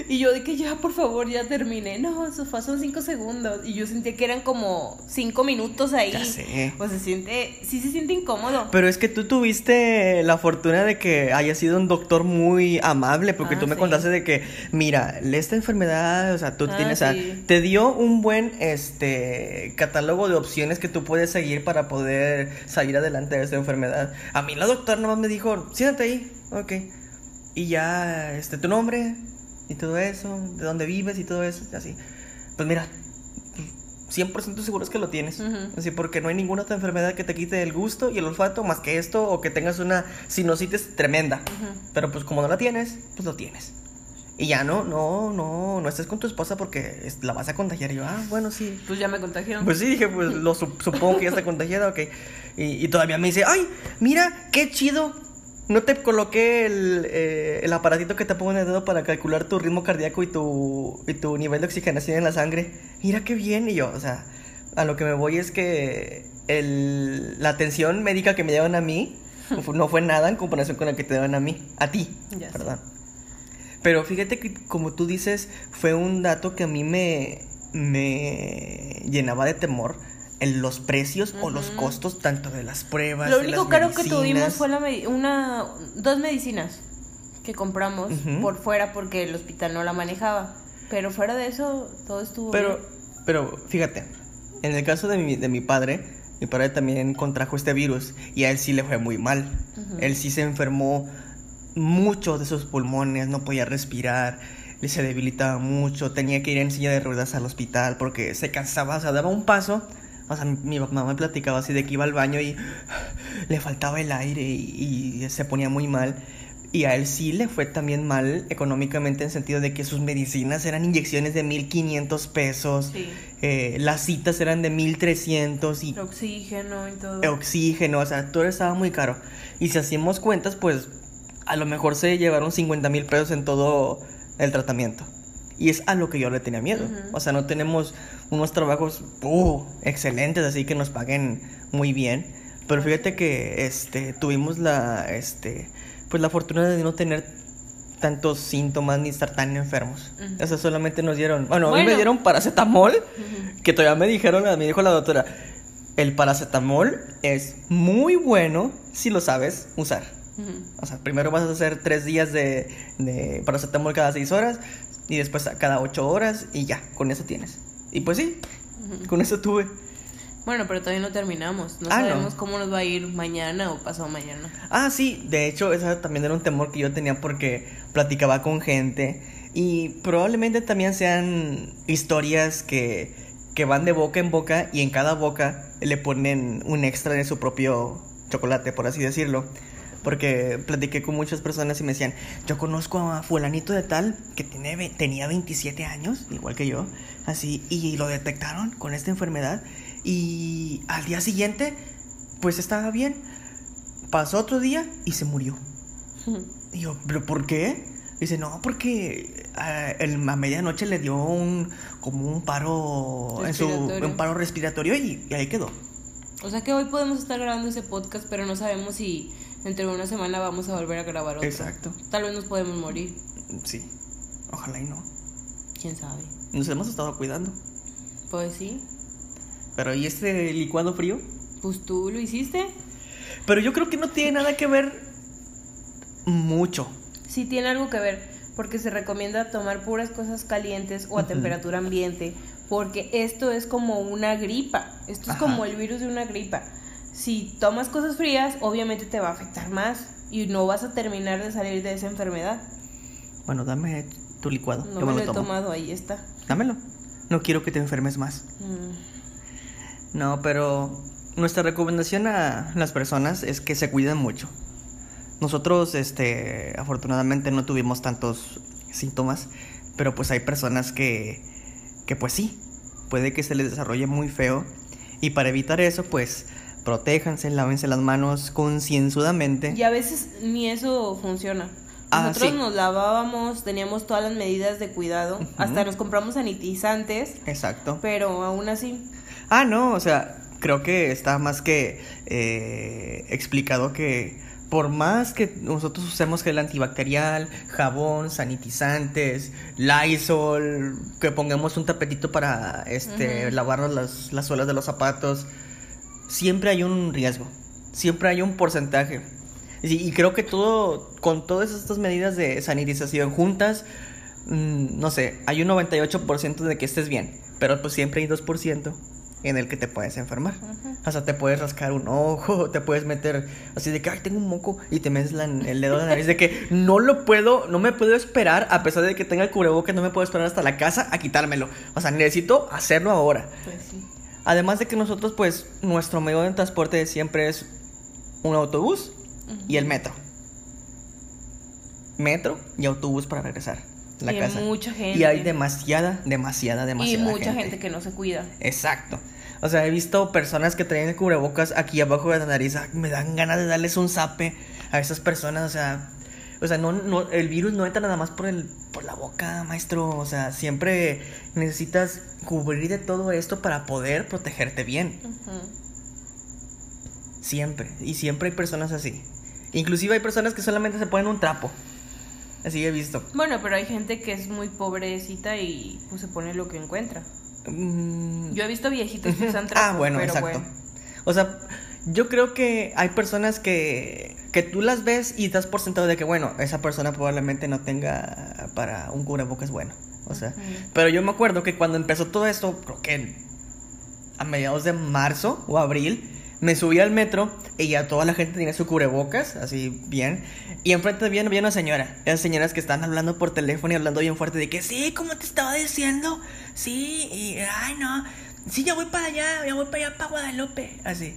Y yo de que ya, por favor, ya terminé. No, eso fue, son cinco segundos. Y yo sentía que eran como cinco minutos ahí. Ya sé. O se siente, sí se siente incómodo. Pero es que tú tuviste la fortuna de que haya sido un doctor muy amable, porque Ah, tú me sí. contaste de que, mira, esta enfermedad, o sea, tú Ah, tienes, o sea, sí. te dio un buen, este, catálogo de opciones que tú puedes seguir para poder salir adelante de esta enfermedad. A mí la doctora nomás me dijo, siéntate ahí, ok. Y ya, este, tu nombre y todo eso, de dónde vives y todo eso, así. Pues mira, 100% seguro es que lo tienes. Ujú. Así porque no hay ninguna otra enfermedad que te quite el gusto y el olfato más que esto o que tengas una sinusitis tremenda. Ujú. Pero pues como no la tienes, pues lo tienes. Y ya no, no, no, no estés con tu esposa porque la vas a contagiar. Y yo, ah, bueno, sí. Pues ya me contagiaron. Pues sí, dije, pues lo sup- supongo que ya está contagiada, ok. Y, y todavía me dice, ay, mira, qué chido. No te coloqué el, eh, el aparatito que te pongo en el dedo para calcular tu ritmo cardíaco y tu, y tu nivel de oxigenación en la sangre. Mira qué bien. Y yo, o sea, a lo que me voy es que el, la atención médica que me llevan a mí no fue- no fue nada en comparación con la que te daban a mí. A ti, perdón. Pero fíjate que, como tú dices, fue un dato que a mí me, me llenaba de temor en los precios o los costos tanto de las pruebas. Lo de único las caro que tuvimos fue la medi- una dos medicinas que compramos por fuera porque el hospital no la manejaba. Pero fuera de eso, todo estuvo Pero, bien. pero fíjate, en el caso de mi, de mi padre, mi padre también contrajo este virus y a él sí le fue muy mal. Él sí se enfermó mucho de sus pulmones, no podía respirar, se debilitaba mucho, tenía que ir en silla de ruedas al hospital porque se cansaba, o sea, daba un paso. O sea, mi, mamá me platicaba así de que iba al baño y le faltaba el aire y, y se ponía muy mal. Y a él sí le fue también mal económicamente en sentido de que sus medicinas eran inyecciones de 1500 pesos, Sí. eh, las citas eran de 1300 y Oxígeno y todo. oxígeno, o sea, todo estaba muy caro. Y si hacíamos cuentas, pues a lo mejor se llevaron 50 mil pesos en todo el tratamiento. Y es a lo que yo le tenía miedo. O sea, no tenemos unos trabajos uh, excelentes, así que nos paguen muy bien. Pero fíjate que este, tuvimos la, este, pues la fortuna de no tener tantos síntomas ni estar tan enfermos. Ujú. O sea, solamente nos dieron, bueno, a mí me Bueno. dieron paracetamol, Ujú. que todavía me dijeron, me dijo la doctora, el paracetamol es muy bueno si lo sabes usar. O sea, primero vas a hacer tres días de, de paracetamol cada seis horas y después cada ocho horas y ya, con eso tienes. Y pues sí, con eso tuve. Bueno, pero todavía no terminamos. No Ah, no. sabemos cómo nos va a ir mañana o pasado mañana. Ah, sí, de hecho, ese también era un temor que yo tenía porque platicaba con gente y probablemente también sean historias que, que van de boca en boca y en cada boca le ponen un extra de su propio chocolate, por así decirlo. Porque platiqué con muchas personas y me decían, yo conozco a fulanito de tal que tiene, tenía 27 años, igual que yo, así, y lo detectaron con esta enfermedad y al día siguiente, pues estaba bien. Pasó otro día y se murió. Y yo, ¿pero por qué? Dice, no, porque ah, el- a medianoche le dio un como un paro en su Respiratorio. un paro respiratorio y, y ahí quedó. O sea que hoy podemos estar grabando ese podcast, pero no sabemos si dentro de una semana vamos a volver a grabar otro. Exacto. Tal vez nos podemos morir. Sí. Ojalá y no. ¿Quién sabe? Nos hemos estado cuidando. Pues sí. Pero ¿y este licuado frío? Pues tú lo hiciste. Pero yo creo que no tiene nada que ver mucho. Sí tiene algo que ver, porque se recomienda tomar puras cosas calientes o a temperatura ambiente, porque esto es como una gripa, esto es como el virus de una gripa. Si tomas cosas frías, obviamente te va a afectar más y no vas a terminar de salir de esa enfermedad. Bueno, dame tu licuado. No yo me me lo he lo tomado, ahí está. Dámelo. No quiero que te enfermes más. Mm. No, pero nuestra recomendación a las personas es que se cuiden mucho. Nosotros, este, afortunadamente no tuvimos tantos síntomas, pero pues hay personas que, que pues sí, puede que se les desarrolle muy feo. Y para evitar eso, pues, protéjanse, lávense las manos concienzudamente. Y a veces ni eso funciona. Ah, Nosotros sí. nos lavábamos, teníamos todas las medidas de cuidado, hasta nos compramos sanitizantes, Exacto. pero aún así Ah, no, o sea, creo que está más que eh, explicado que por más que nosotros usemos gel antibacterial, jabón, sanitizantes, Lysol, que pongamos un tapetito para este Ujú. lavarnos las, las suelas de los zapatos, siempre hay un riesgo, siempre hay un porcentaje. Y, y creo que todo, con todas estas medidas de sanitización juntas, mm, no sé, hay un 98% de que estés bien, pero pues siempre hay 2% en el que te puedes enfermar. O sea, te puedes rascar un ojo, te puedes meter así de que, ay, tengo un moco, y te metes la- el dedo en la nariz de que no lo puedo, no me puedo esperar, a pesar de que tenga el cubrebocas, no me puedo esperar hasta la casa a quitármelo. O sea, necesito hacerlo ahora. pues sí. Además de que nosotros, pues, nuestro medio de transporte siempre es un autobús y el metro. Metro y autobús para regresar a la Y casa. mucha gente. Y hay demasiada, demasiada, Y demasiada mucha gente. que no se cuida. Exacto. O sea, he visto personas que traen el cubrebocas aquí abajo de la nariz. ah, Me dan ganas de darles un zape a esas personas. O sea, o sea, no, no, el virus no entra nada más por el, por la boca, maestro. O sea, siempre necesitas cubrir de todo esto para poder protegerte bien. Siempre. Y siempre hay personas así. Inclusive hay personas que solamente se ponen un trapo. Así he visto. Bueno, pero hay gente que es muy pobrecita y pues se pone lo que encuentra. Mm, Yo he visto viejitos que usan ah, trapos, bueno, pero exacto. bueno. O sea, yo creo que hay personas que, que tú las ves y das por sentado de que, bueno, esa persona probablemente no tenga para un cubrebocas bueno. O sea, pero yo me acuerdo que cuando empezó todo esto, creo que a mediados de marzo o abril, me subí al metro y ya toda la gente tenía su cubrebocas, así bien. Y enfrente había, había una señora, esas señoras que están hablando por teléfono y hablando bien fuerte de que sí, como te estaba diciendo, sí, y ay no, sí, ya voy para allá, ya voy para allá, para Guadalupe, así.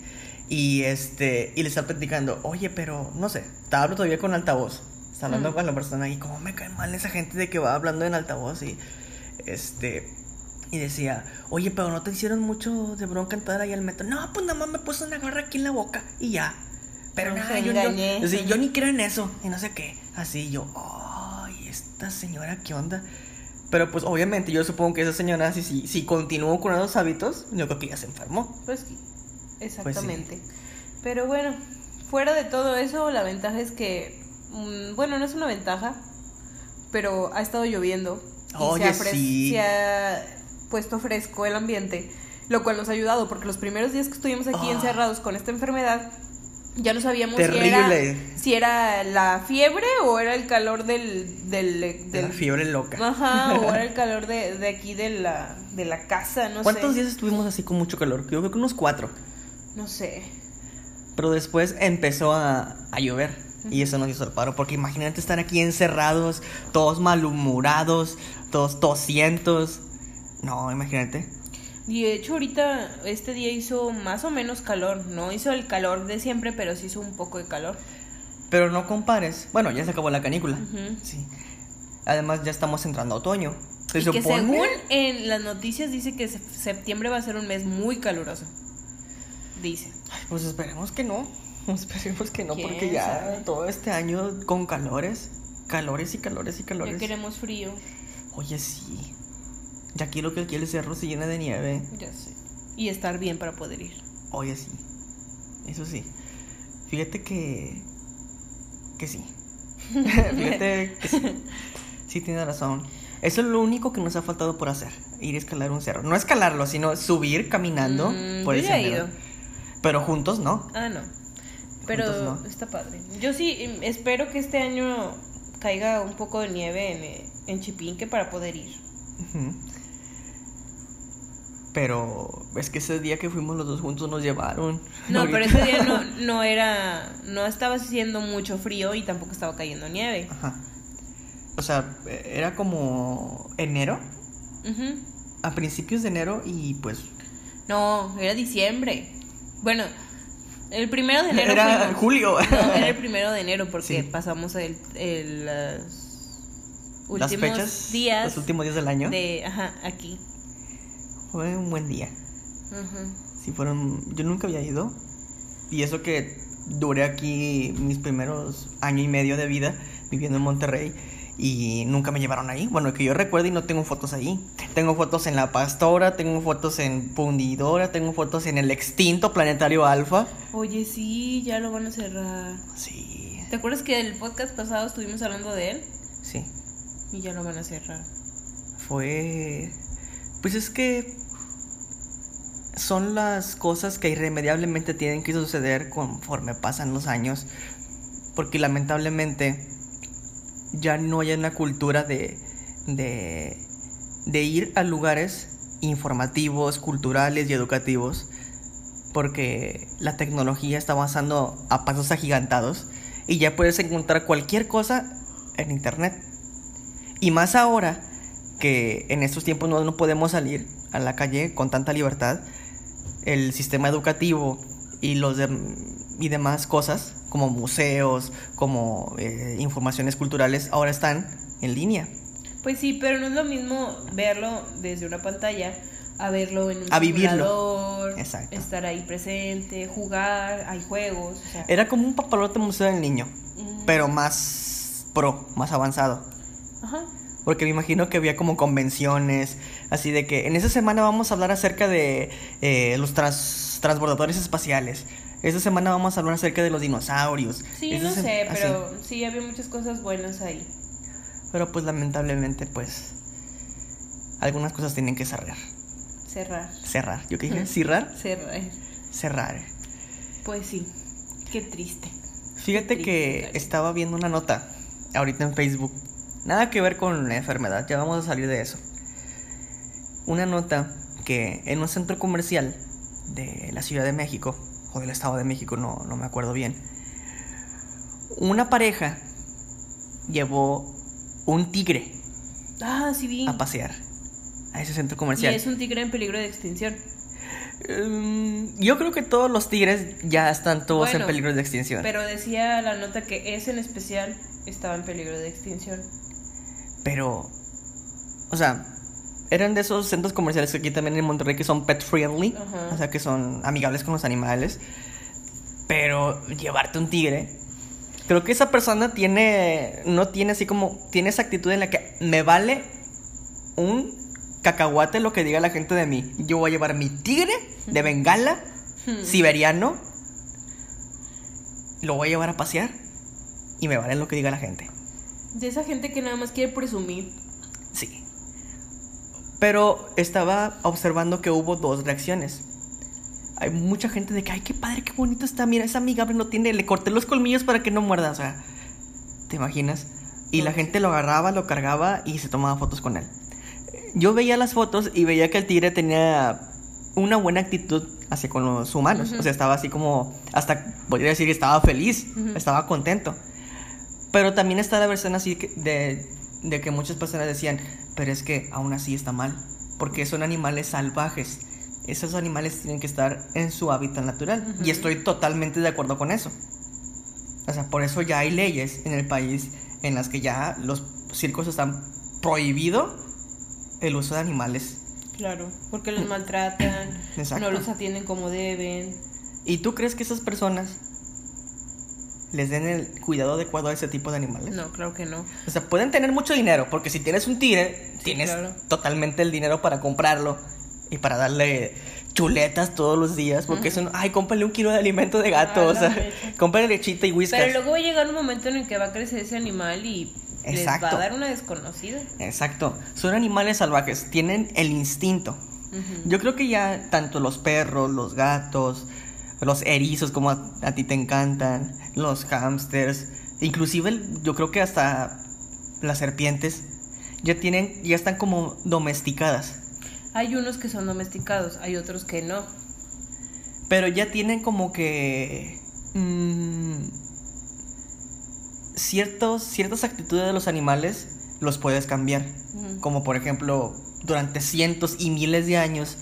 Y este, y le está platicando, oye, pero no sé, estaba hablando todavía con altavoz, está hablando Mm. con la persona y cómo me cae mal esa gente de que va hablando en altavoz y este. Y decía, oye, pero no te hicieron mucho de bronca entrar ahí al metro. No, pues nada más me puse una garra aquí en la boca y ya. Pero No nada, yo, yo, sí, yo ni creo en eso y no sé qué. Así yo, ay, esta señora, ¿qué onda? Pero pues obviamente yo supongo que esa señora, si, si, si continuó con esos hábitos, yo creo que ya se enfermó. Pues sí, exactamente. Pero bueno, fuera de todo eso, la ventaja es que, mm, bueno, no es una ventaja, pero ha estado lloviendo. Y Oye, se, ha sí. se ha puesto fresco el ambiente, lo cual nos ha ayudado, porque los primeros días que estuvimos aquí Ah. encerrados con esta enfermedad, Ya no sabíamos si era, si era la fiebre o era el calor del... del, De del- la fiebre loca. Ajá, o era el calor de, de aquí de la, de la casa, no ¿Cuántos sé. días estuvimos así con mucho calor? Yo creo que unos cuatro. No sé. Pero después empezó a, a llover. Y eso nos hizo el paro. Porque imagínate estar aquí encerrados, todos malhumorados, todos tosientos. No, imagínate. Y de hecho ahorita este día hizo más o menos calor, no hizo el calor de siempre, pero sí hizo un poco de calor. Pero no compares. Bueno, ya se acabó la canícula. Sí. Además, ya estamos entrando a otoño. Se Y que supone- según en las noticias dice que se- septiembre va a ser un mes muy caluroso. Dice. Pues esperemos que no. Esperemos que no, ¿Quién porque ya sabe? todo este año con calores. Calores y calores y calores. Ya queremos frío. Oye, sí. Ya quiero que aquí el cerro se llene de nieve. Ya sé. Y estar bien para poder ir. Oye, sí. Eso sí. Fíjate que. Que sí. Fíjate que sí. Sí, tiene razón. Eso es lo único que nos ha faltado por hacer. Ir a escalar un cerro. No escalarlo, sino subir caminando Mm, por el sendero. Pero juntos no. Ah, no. Pero Juntos no. está padre. Yo sí em, espero que este año caiga un poco de nieve en, eh, en Chipinque para poder ir. Ujú. Pero es que ese día que fuimos los dos juntos nos llevaron. No, pero ese día no, no era, no estaba haciendo mucho frío y tampoco estaba cayendo nieve. Ajá. O sea, eh, era como enero, Ujú. a principios de enero y pues No, era diciembre. Bueno, el primero de enero era fuimos. julio. No, era el primero de enero porque Sí. pasamos el, el, las Las últimos fechas, días los últimos días del año. de, ajá, aquí. Fue un buen día. Sí, fueron. Yo nunca había ido. Y eso que duré aquí mis primeros año y medio de vida viviendo en Monterrey. Y nunca me llevaron ahí. Bueno, que yo recuerdo y no tengo fotos ahí. Tengo fotos en La Pastora, tengo fotos en Fundidora, tengo fotos en el extinto Planetario Alfa. Oye, sí, ya lo van a cerrar. Sí, ¿Te acuerdas que el podcast pasado estuvimos hablando de él? sí. Y ya lo van a cerrar. Fue. Pues es que. Son las cosas que irremediablemente tienen que suceder conforme pasan los años. Porque lamentablemente. Ya no hay una cultura de. de. ir a lugares informativos, culturales y educativos. Porque la tecnología está avanzando a pasos agigantados. Y ya puedes encontrar cualquier cosa en internet. Y más ahora que en estos tiempos no, no podemos salir a la calle con tanta libertad, el sistema educativo y los dem- y demás cosas, como museos, como eh, informaciones culturales, ahora están en línea. Pues sí, pero no es lo mismo verlo desde una pantalla a verlo en un A vivirlo. Exacto. estar ahí presente, jugar, hay juegos, o sea, Era como un papalote museo del niño, mm, pero más pro, más avanzado. ajá. Porque me imagino que había como convenciones, así de que en esa semana vamos a hablar acerca de eh, los trans- transbordadores espaciales. Esta semana vamos a hablar acerca de los dinosaurios. Sí, Esta no sé, así. pero sí había muchas cosas buenas ahí. Pero pues lamentablemente pues algunas cosas tienen que cerrar. Cerrar, Cerrar. ¿Yo qué dije? ¿Cerrar? cerrar. Cerrar. Pues sí, qué triste. Fíjate triste, que estaba viendo una nota ahorita en Facebook. Nada que ver con la enfermedad, ya vamos a salir de eso. Una nota que en un centro comercial de la Ciudad de México, o del Estado de México, no, no me acuerdo bien, una pareja llevó un tigre Ah, sí vi. a pasear a ese centro Y comercial. es un tigre en peligro de extinción. Mm, yo creo que todos los tigres ya están todos en peligro de extinción. Pero decía la nota que ese en especial estaba en peligro de extinción. Pero, o sea, eran de esos centros comerciales que aquí también en Monterrey que son pet friendly, Ajá. o sea, que son amigables con los animales. Pero llevarte un tigre, creo que esa persona tiene, no tiene así como, tiene esa actitud en la que me vale un cacahuate lo que diga la gente de mí. Yo voy a llevar mi tigre de bengala, Hmm. siberiano, lo voy a llevar a pasear y me vale lo que diga la gente. De esa gente que nada más quiere presumir. Sí. Pero estaba observando que hubo dos reacciones. hay mucha gente de que, ay, qué padre, qué bonito está, mira, es amigable, no tiene, le corté los colmillos para que no muerda, o sea, ¿te imaginas? Y la gente lo agarraba, lo cargaba y se tomaba fotos con él. Yo veía las fotos y veía que el tigre tenía una buena actitud hacia con los humanos. O sea, estaba así como, hasta podría decir que estaba feliz, estaba contento. Pero también está la versión así de, de que muchas personas decían, pero es que aún así está mal, porque son animales salvajes. Esos animales tienen que estar en su hábitat natural. Y estoy totalmente de acuerdo con eso. O sea, por eso ya hay leyes en el país en las que ya los circos están prohibido el uso de animales. Claro, porque los maltratan, no los atienden como deben. ¿Y tú crees que esas personas les den el cuidado adecuado a ese tipo de animales? No, creo que no. O sea, pueden tener mucho dinero, porque si tienes un tigre, tienes totalmente el dinero para comprarlo y para darle chuletas todos los días, porque son, ay, cómprale un kilo de alimento de gato, ah, o sea, cómprale lechita y whisky. Pero luego va a llegar un momento en el que va a crecer ese animal y les va a dar una desconocida. Exacto, son animales salvajes, tienen el instinto. Yo creo que ya tanto los perros, los gatos, los erizos como a, ti te encantan, los hamsters, inclusive yo creo que hasta las serpientes ya tienen, ya están como domesticadas. Hay unos que son domesticados, hay otros que no. Pero ya tienen como que... Mm, ciertos, ciertas actitudes de los animales los puedes cambiar. Como por ejemplo, durante cientos y miles de años,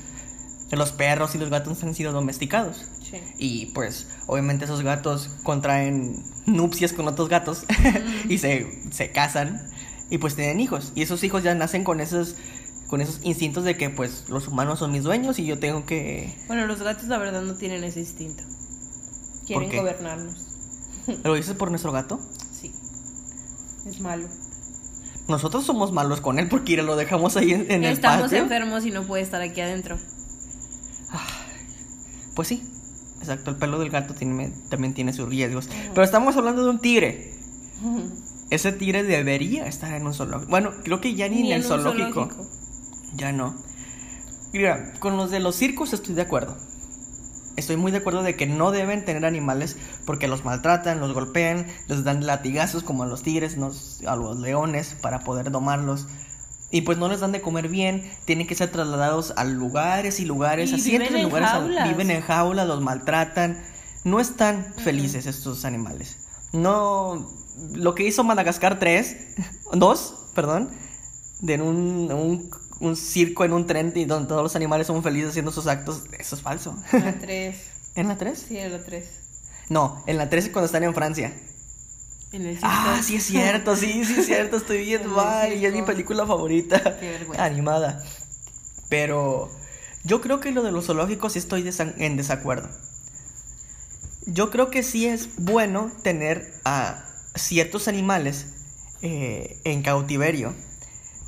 los perros y los gatos han sido domesticados. Y pues, obviamente esos gatos contraen nupcias con otros gatos y se, se casan y pues tienen hijos. Y esos hijos ya nacen con esos con esos instintos de que pues los humanos son mis dueños y yo tengo que... Bueno, los gatos la verdad no tienen ese instinto. Quieren gobernarnos. ¿Lo dices por nuestro gato? Sí. Es malo. Nosotros somos malos con él porque lo dejamos ahí en, el Estamos enfermos y no puede estar aquí adentro. Pues sí. Exacto, el pelo del gato tiene, también tiene sus riesgos. Pero estamos hablando de un tigre. Ese tigre debería estar en un zoológico. Bueno, creo que ya ni, en el zoológico. Ya no. Mira, con los de los circos estoy de acuerdo. Estoy muy de acuerdo de que no deben tener animales porque los maltratan, los golpean, les dan latigazos como a los tigres, a los leones para poder domarlos. Y pues no les dan de comer bien, tienen que ser trasladados a lugares y lugares, así viven en lugares, viven en jaulas, los maltratan. No están felices estos animales. No, lo que hizo Madagascar 3, 2, perdón, de un un circo en un tren y donde todos los animales son felices haciendo sus actos, eso es falso. En la 3. ¿En la 3? Sí, en la 3. No, en la 3 es cuando están en Francia. En el ah, sí es cierto, sí, sí es cierto, estoy bien mal y es mi película favorita. Qué vergüenza. Animada. Pero yo creo que lo de los zoológicos sí estoy en desacuerdo. Yo creo que sí es bueno tener a ciertos animales eh, en cautiverio,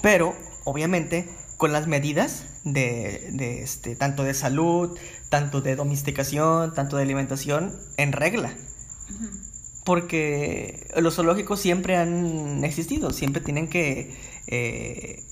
pero obviamente con las medidas de, de, este, tanto de salud, tanto de domesticación, tanto de alimentación en regla. Porque los zoológicos siempre han existido, siempre tienen que eh,